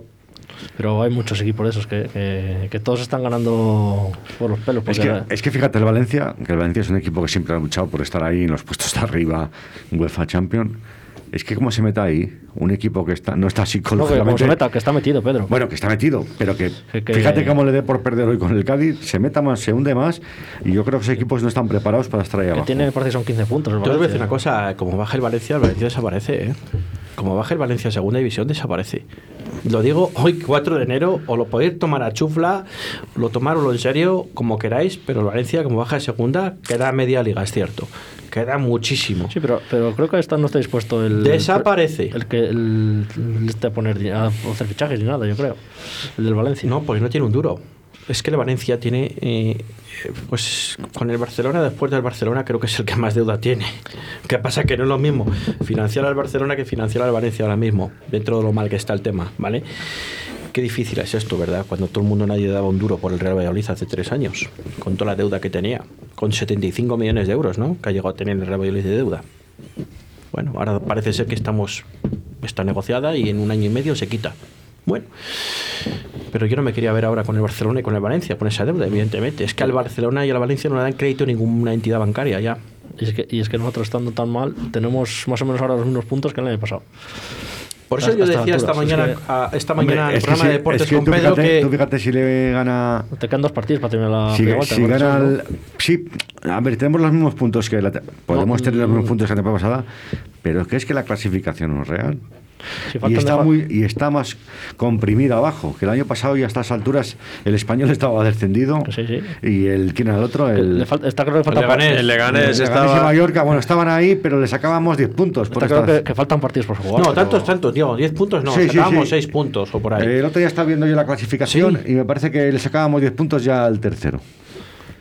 Pero hay muchos equipos de esos que, que, que todos están ganando por los pelos. Es que, es que fíjate el Valencia, que el Valencia es un equipo que siempre ha luchado por estar ahí en los puestos de arriba, UEFA Champion. Es que como se meta ahí, un equipo que está, no está no, que psicológicamente... se meta, que está metido, Pedro. Bueno, que está metido, pero que, Que- que- fíjate cómo le dé por perder hoy con el Cádiz, se meta más, se hunde más, y yo creo que esos equipos no están preparados para estar ahí que tiene, parece que son 15 puntos. Yo os voy a decir una cosa, como baja el Valencia, el Valencia desaparece, ¿eh? Como baja el Valencia a segunda división, desaparece. Lo digo hoy, 4 de enero, o lo podéis tomar a chufla, lo tomarlo en serio, como queráis, pero el Valencia, como baja de segunda, queda media liga, es cierto. Queda muchísimo. Sí, pero, pero creo que esta no está dispuesto el. Desaparece. El que el, el este a poner a hacer fichajes ni nada, yo creo. El del Valencia. No, porque no tiene un duro. Es que el Valencia tiene, eh, pues con el Barcelona, después del Barcelona, creo que es el que más deuda tiene. ¿Qué pasa? Que no es lo mismo financiar al Barcelona que financiar al Valencia ahora mismo, dentro de lo mal que está el tema, ¿vale? Qué difícil es esto, ¿verdad? Cuando todo el mundo nadie daba un duro por el Real Valladolid hace tres años, con toda la deuda que tenía, con 75 millones de euros, ¿no? Que ha llegado a tener el Real Valladolid de deuda. Bueno, ahora parece ser que estamos está negociada y en un año y medio se quita. Bueno, pero yo no me quería ver ahora con el Barcelona y con el Valencia, con esa deuda, evidentemente. Es que al Barcelona y al Valencia no le dan crédito ninguna entidad bancaria ya. Y es, que, y es que nosotros estando tan mal, tenemos más o menos ahora los mismos puntos que el año pasado. Por eso yo decía esta mañana, que- a- esta mañana en el programa de si- deportes es que con tú Pedro fíjate, que tú fíjate si le gana. Te quedan dos partidos para terminar la Si, primera si vuelta, gana el- Sí, a ver, tenemos los mismos puntos que la. te- Podemos No, tener los mm. mismos puntos que la temporada pasada, pero es que es que la clasificación no es real. Si Y está, de muy, y está más comprimida abajo, que el año pasado y a estas alturas el español estaba descendido Sí, sí. y el quién era el otro, el, Le falta- está claro que faltan Leganés. El Leganés el Leganés y estaba... Mallorca, bueno, estaban ahí, pero le sacábamos 10 puntos. por Está claro estas- que, que faltan partidos por jugar. No, pero- tantos, tantos, Diego. 10 puntos no, Sí, sí, sacábamos sí. 6 puntos o por ahí. El otro día estaba viendo yo la clasificación Sí. y me parece que le sacábamos 10 puntos ya al tercero.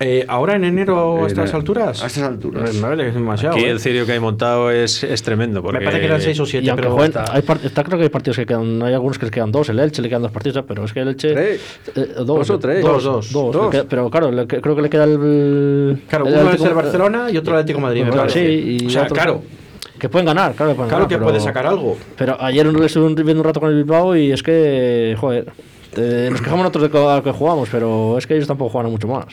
Eh, Ahora en enero, a estas alturas. a estas alturas. Que es demasiado. Aquí ¿eh? el cirio que hay montado es, es tremendo. Porque Me parece que eran 6 o 7, Y aunque pero. jueguen, hay está claro que hay partidos que quedan, hay algunos que les quedan dos, el Elche le quedan dos partidos, pero es que el Elche... Tres. eh, dos, Dos o tres. Dos, Dos, dos, dos. queda- pero claro, le- creo que le queda el... Claro, el uno es Atlético- el Barcelona y otro el Atlético Madrid. me Claro, sí, y o sea, otros- claro, Que pueden ganar, claro que pueden claro ganar, que pero- puede sacar algo. Pero ayer estuve viendo un rato con el Bilbao y es que, joder, eh, nos quejamos nosotros de que jugamos, pero es que ellos tampoco juegan mucho más.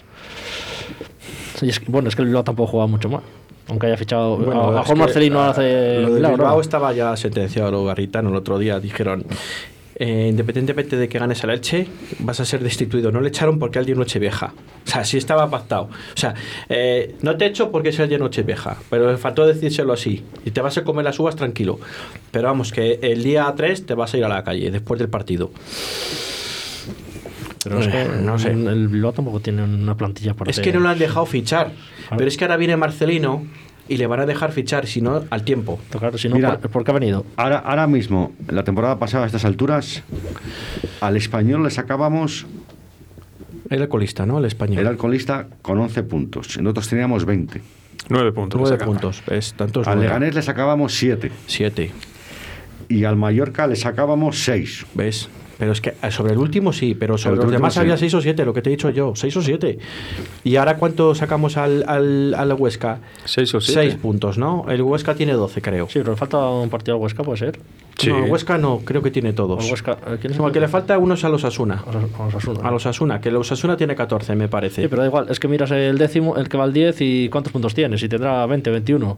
Y es que- bueno, es que el Bilbao tampoco juega mucho más. Aunque haya fichado. Bueno, a lo mejor Marcelino hace. Lo de milagro, Bilbao ¿no? estaba ya sentenciado, lo Garritano, el otro día dijeron. eh, independientemente de que ganes al Elche, vas a ser destituido. No le echaron porque alguien noche vieja. O sea, sí estaba pactado. O sea, eh, no te echo porque es alguien noche vieja. Pero faltó decírselo así. Y te vas a comer las uvas tranquilo. Pero vamos, que el día 3 te vas a ir a la calle después del partido. Pero es que no sé. El Bilbao tampoco tiene una plantilla para Es que no lo han dejado fichar. Claro. Pero es que ahora viene Marcelino y le van a dejar fichar, si no, al tiempo. Claro, si no, Mira. ¿por, por qué ha venido? Ahora, ahora mismo, la temporada pasada a estas alturas, al español le sacábamos, Era el colista, ¿no? El español. era el colista con 11 puntos. Nosotros teníamos 20. Nueve puntos. Nueve sacaba. puntos. Es tantos Al. Leganés le sacábamos 7. Siete. Y al Mallorca le sacábamos 6. ¿Ves? Pero es que eh, sobre el último sí, pero sobre el los demás sí. había seis o siete, lo que te he dicho yo, seis o siete. ¿Y ahora cuánto sacamos al, al, al Huesca? Seis o siete. Seis puntos, ¿no? El Huesca tiene 12, creo. Sí, pero le falta un partido al Huesca, puede ser. Sí. No, el Huesca no, creo que tiene todos. Huesca, eh, ¿quién es No, el el que le falta uno es a los Asuna. A los- Asuna. A los Asuna, que los Asuna tiene 14, me parece. Sí, pero da igual, es que miras el décimo, el que va al 10 y cuántos puntos tiene, si tendrá 20, 21.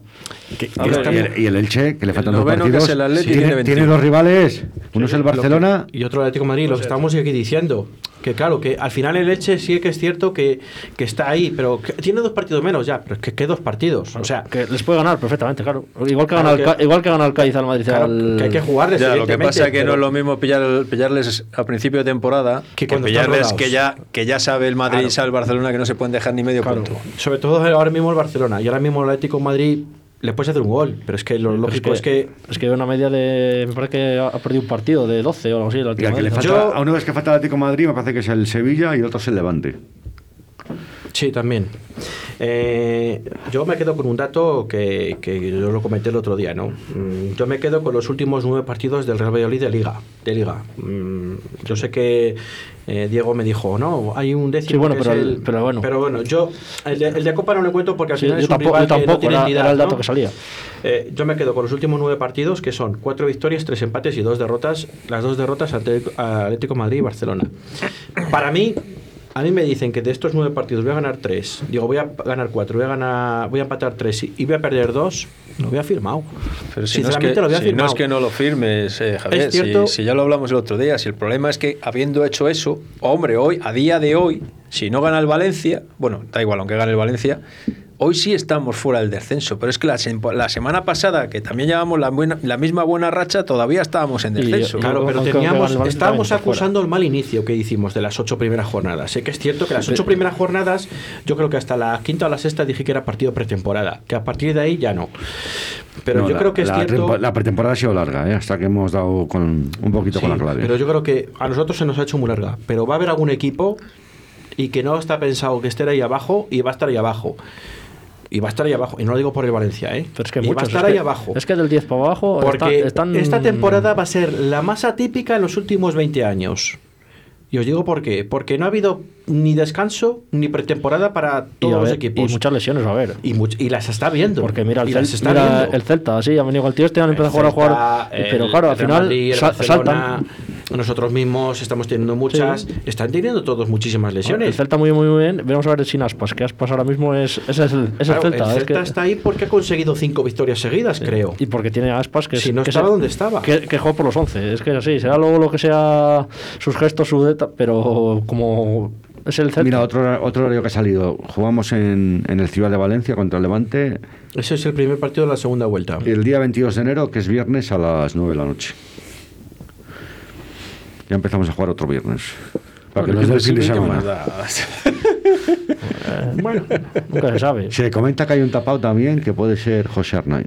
Y, A ver, el, y el Elche, que le faltan dos noveno, que partidos, es el tiene, tiene 21. tiene dos rivales. Uno es el que- Barcelona y otro el Atlético de Madrid, lo que estamos aquí diciendo. Que claro, que al final el Elche sí que es cierto que, que está ahí, pero que tiene dos partidos menos ya, pero es que ¿qué dos partidos? O sea, que les puede ganar perfectamente, claro. Igual que Claro gana el, igual que gana el Cádiz al Madrid. claro, al- que hay que jugarles. Ya, lo que pasa es que no es lo mismo pillar, pillarles a principio de temporada Que pillarles que ya, que ya sabe el Madrid Claro. y sabe el Barcelona que no se pueden dejar ni medio Claro. punto. Sobre todo ahora mismo el Barcelona y ahora mismo el Atlético de Madrid le puedes hacer un gol, pero es que lo Pero lógico es que, Es que una media de. Me parece que ha perdido un partido de 12 o algo así. el Atlético que le falta. Yo- a uno vez que falta el Atlético de Madrid, me parece que es el Sevilla y el otro es el Levante. Sí, también. Eh, yo me quedo con un dato que, que yo lo comenté el otro día, ¿no? Mm, Yo me quedo con los últimos nueve partidos del Real Valladolid de Liga. De Liga. Mm, Yo sé que eh, Diego me dijo, no, hay un décimo. Sí, bueno, pero el- el- pero bueno. yo el de, el de Copa no le cuento porque al Sí, final yo es un tampoco, yo no tampoco tiene era, entidad, era el dato ¿no? que salía. Eh, yo me quedo con los últimos nueve partidos, que son cuatro victorias, tres empates y dos derrotas. Las dos derrotas ante Atlético Madrid y Barcelona. Para mí, a mí me dicen que de estos nueve partidos voy a ganar tres. Digo, voy a ganar cuatro, voy a ganar, voy a empatar tres y voy a perder dos. Lo había firmado. Pero si, no es, que, lo había si firmado. no es que no lo firmes, eh, Javier, Es cierto- si, si ya lo hablamos el otro día, si el problema es que habiendo hecho eso, hombre, hoy, a día de hoy, si no gana el Valencia, bueno, da igual, aunque gane el Valencia, hoy sí estamos fuera del descenso, pero es que la, la semana pasada, que también llevamos la, buena- la misma buena racha, todavía estábamos en descenso. y- Claro, pero teníamos, estábamos acusando el mal inicio que hicimos de las ocho primeras jornadas. Sé que es cierto que las ocho primeras jornadas, yo creo que hasta la quinta o la sexta dije que era partido pretemporada, que a partir de ahí ya no. Pero No, yo la- creo que es la, cierto. la pretemporada ha sido larga, ¿eh? hasta que hemos dado con, un poquito con Sí, la clave. Pero yo creo que a nosotros se nos ha hecho muy larga. Pero va a haber algún equipo y que no está pensado que esté ahí abajo y va a estar ahí abajo. Y va a estar ahí abajo. Y no lo digo por el Valencia, ¿eh? Pero es que y va a estar es ahí que- abajo. Es que del 10 para abajo Porque está- están. esta temporada va a ser la más atípica en los últimos 20 años. Y os digo por qué. Porque no ha habido ni descanso ni pretemporada para todos los ver, equipos. y muchas lesiones va a haber. Y, las está viendo. Porque mira, el, Cel- está mira el Celta, sí, ha venido el tío este, han empezado a jugar, a jugar. pero claro, al final Madrid, el sa- Barcelona, saltan. Nosotros mismos estamos teniendo muchas. Están teniendo todos muchísimas El lesiones. Celta muy, muy, muy bien. Vamos a ver sin aspas, que aspas ahora mismo es, ese es el, es el Claro, Celta. el es Celta que- está ahí porque ha conseguido cinco victorias seguidas, creo. Y porque tiene aspas que, es- Si no que estaba se- donde estaba. Que, que juega por los 11. Es que es así, será luego lo que sea sus gestos, su deta, pero como es el Celta. Mira, otro, otro horario que ha salido. Jugamos en, en el Ciudad de Valencia contra el Levante Ese es el primer partido de la segunda vuelta. el día 22 de enero, que es viernes a las 9 de la noche. Ya empezamos a jugar otro viernes. Para que nos dé el fin de semana. Bueno, Nunca se sabe. Se comenta que hay un tapado también que puede ser José Arnay.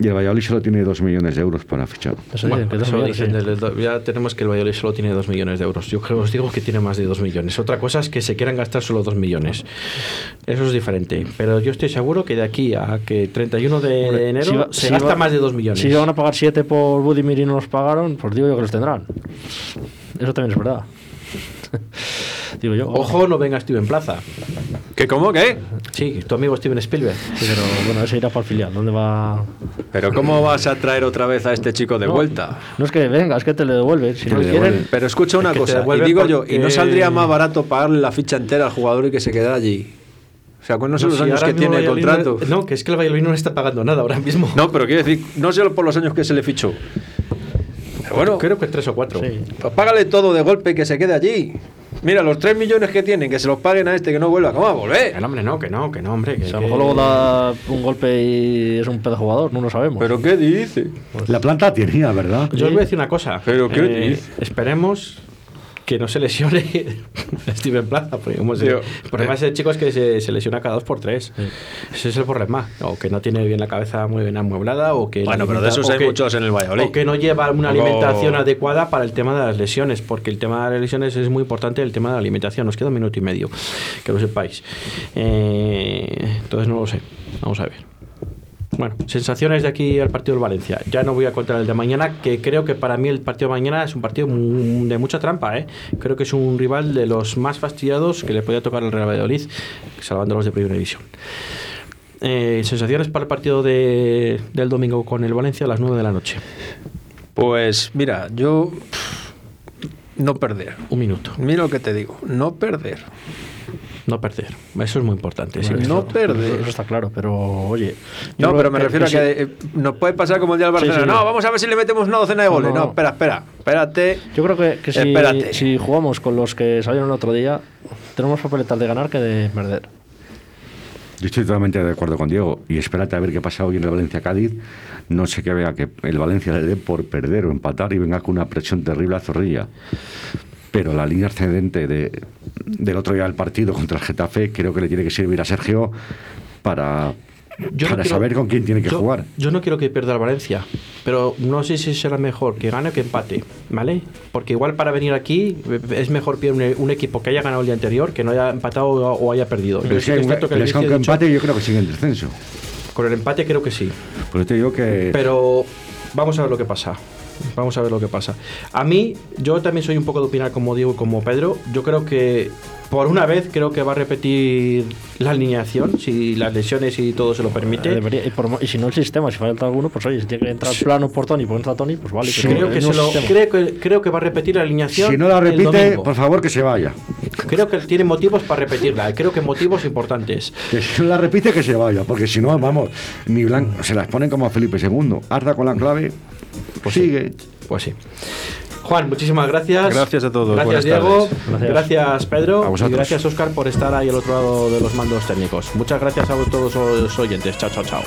Y el Valladolid solo tiene 2 millones de euros para fichar. Eso bueno, dicen, que dos eso dicen ya tenemos que el Valladolid solo tiene 2 millones de euros. Yo creo, os digo que tiene más de 2 millones. Otra cosa es que se quieran gastar solo 2 millones. Eso es diferente. Pero yo estoy seguro que de aquí a que 31 de Hombre, enero si va- se si gasta va- más de 2 millones. Si van a pagar 7 por Budimir y no los pagaron, pues digo yo que los tendrán. Eso también es verdad. digo yo. Ojo, no venga Steven Plaza. ¿Qué cómo? ¿Qué? Sí, tu amigo Steven Spielberg. Sí, pero bueno, ese irá para el filial. ¿Dónde va? Pero ¿cómo vas a traer otra vez a este chico de No, vuelta? No es que venga, es que te le devuelven. Si no quieren. Pero escucha una que te cosa, y digo yo, ¿y no porque- saldría más barato pagarle la ficha entera al jugador y que se quedara allí? O sea, ¿cuáles son los si años que tiene el contrato? No, que es que el Valladolid no le está pagando nada ahora mismo. No, pero quiero decir, no solo por los años que se le fichó. Pero bueno, Creo que 3 o 4. Sí. pues págale todo de golpe y que se quede allí. Mira, los 3 millones que tienen, que se los paguen a este que no vuelva. ¿Cómo va a volver? Que no, hombre, no, que no, que no, hombre. Que, a lo mejor luego da un golpe y es un pedazo jugador, no lo sabemos. ¿Pero qué dice? La planta tenía, ¿verdad? Yo os voy a decir una cosa. Eh, ¿Pero qué dice? Esperemos que no se lesione Steven Plaza. Porque como se- el problema eh. es el chico es que se, se lesiona cada dos por tres. Ese es el problema. O que no tiene bien la cabeza muy bien amueblada o que... Bueno, pero de esos hay que- muchos en el Valladolid. O que no lleva una Poco- alimentación adecuada para el tema de las lesiones, porque el tema de las lesiones es muy importante, el tema de la alimentación. Nos queda un minuto y medio, que lo sepáis. Eh, entonces no lo sé. Vamos a ver. Bueno, sensaciones de aquí al partido del Valencia. Ya no voy a contar el de mañana, que creo que para mí el partido de mañana es un partido de mucha trampa. ¿eh? Creo que es un rival de los más fastidiados que le podía tocar al Real Valladolid, salvándolos de primera división. Eh, sensaciones para el partido de- del domingo con el Valencia a las 9 de la noche. Pues mira, yo... No perder. Un minuto. Mira lo que te digo, no perder. No perder. Eso es muy importante. sí. No perder. Eso está claro, pero oye. No, pero me refiero a sí- que eh, nos puede pasar como el día del Barcelona. sí. No, vamos a ver si le metemos una docena de goles. no. No, espera, espera. Espérate. Yo creo que, que si, Espérate. si jugamos con los que salieron el otro día, tenemos papeletas de ganar que de perder. Yo estoy totalmente de acuerdo con Diego. Y espérate a ver qué pasa hoy en el Valencia-Cádiz. No sé que vea que el Valencia le dé por perder o empatar y venga con una presión terrible a Zorrilla. Pero la línea ascendente de, del otro día del partido contra el Getafe creo que le tiene que servir a Sergio para, Yo no para quiero- saber con quién tiene que yo- jugar. Yo no quiero que pierda el Valencia, pero no sé si será mejor que gane o que empate, ¿vale? Porque igual para venir aquí eh, es mejor un, un equipo que haya ganado el día anterior, que no haya empatado o, haya perdido. Pero Yo es que que que con empate yo creo que sigue en descenso. con el empate creo que sí. Por eso te digo que... Pero vamos a ver lo que pasa. Vamos a ver lo que pasa. A mí, yo también soy un poco de opinar como Diego y como Pedro. Yo creo que por una vez creo que va a repetir la alineación, si las lesiones y todo se lo permite. Debería- y, por mo- y si no el sistema, si falta alguno, pues oye, si tiene que entrar plano por Tony, pues entra Tony, pues vale. creo, que el se nuevo lo- sistema. creo, que, creo que va a repetir la alineación. si no la repite, por favor que se vaya. Creo que tiene motivos para repetirla. Creo que motivos importantes. Que si no la repite, que se vaya. Porque si no, vamos, ni Blanco, se las ponen como a Felipe II. Arda con la clave, pues sigue. Pues sí. Juan, muchísimas gracias. Gracias a todos. Gracias, Buenas Diego. Gracias. Gracias. Pedro. A. Y gracias, Oscar, por estar ahí al otro lado de los mandos técnicos. Muchas gracias a todos los oyentes. Chao, chao, chao.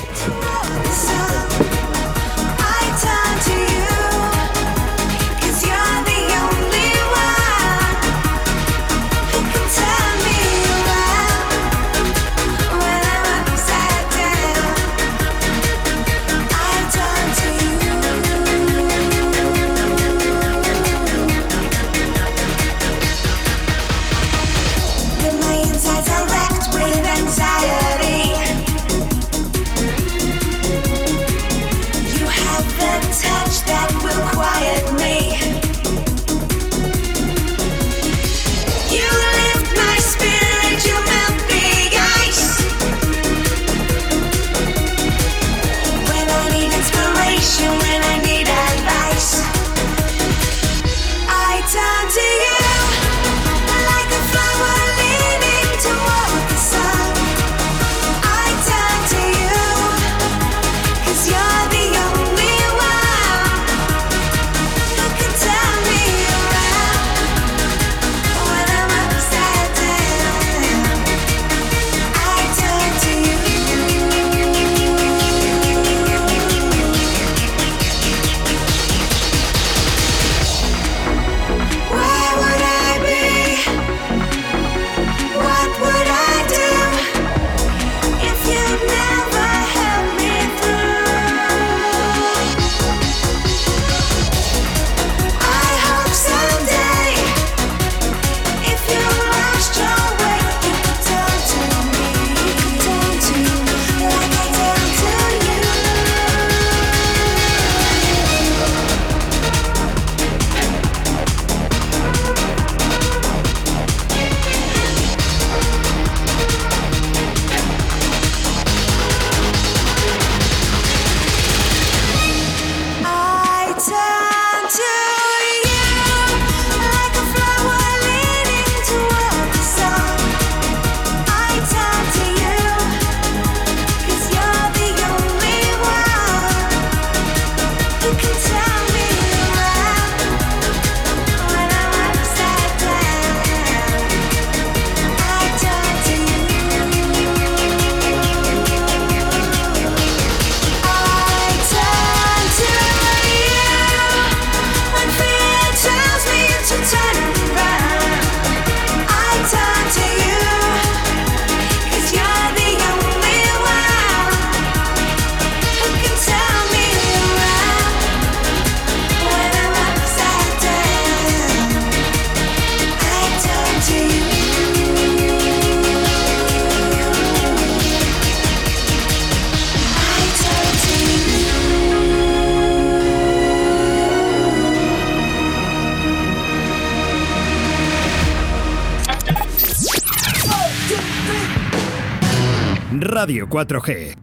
4G.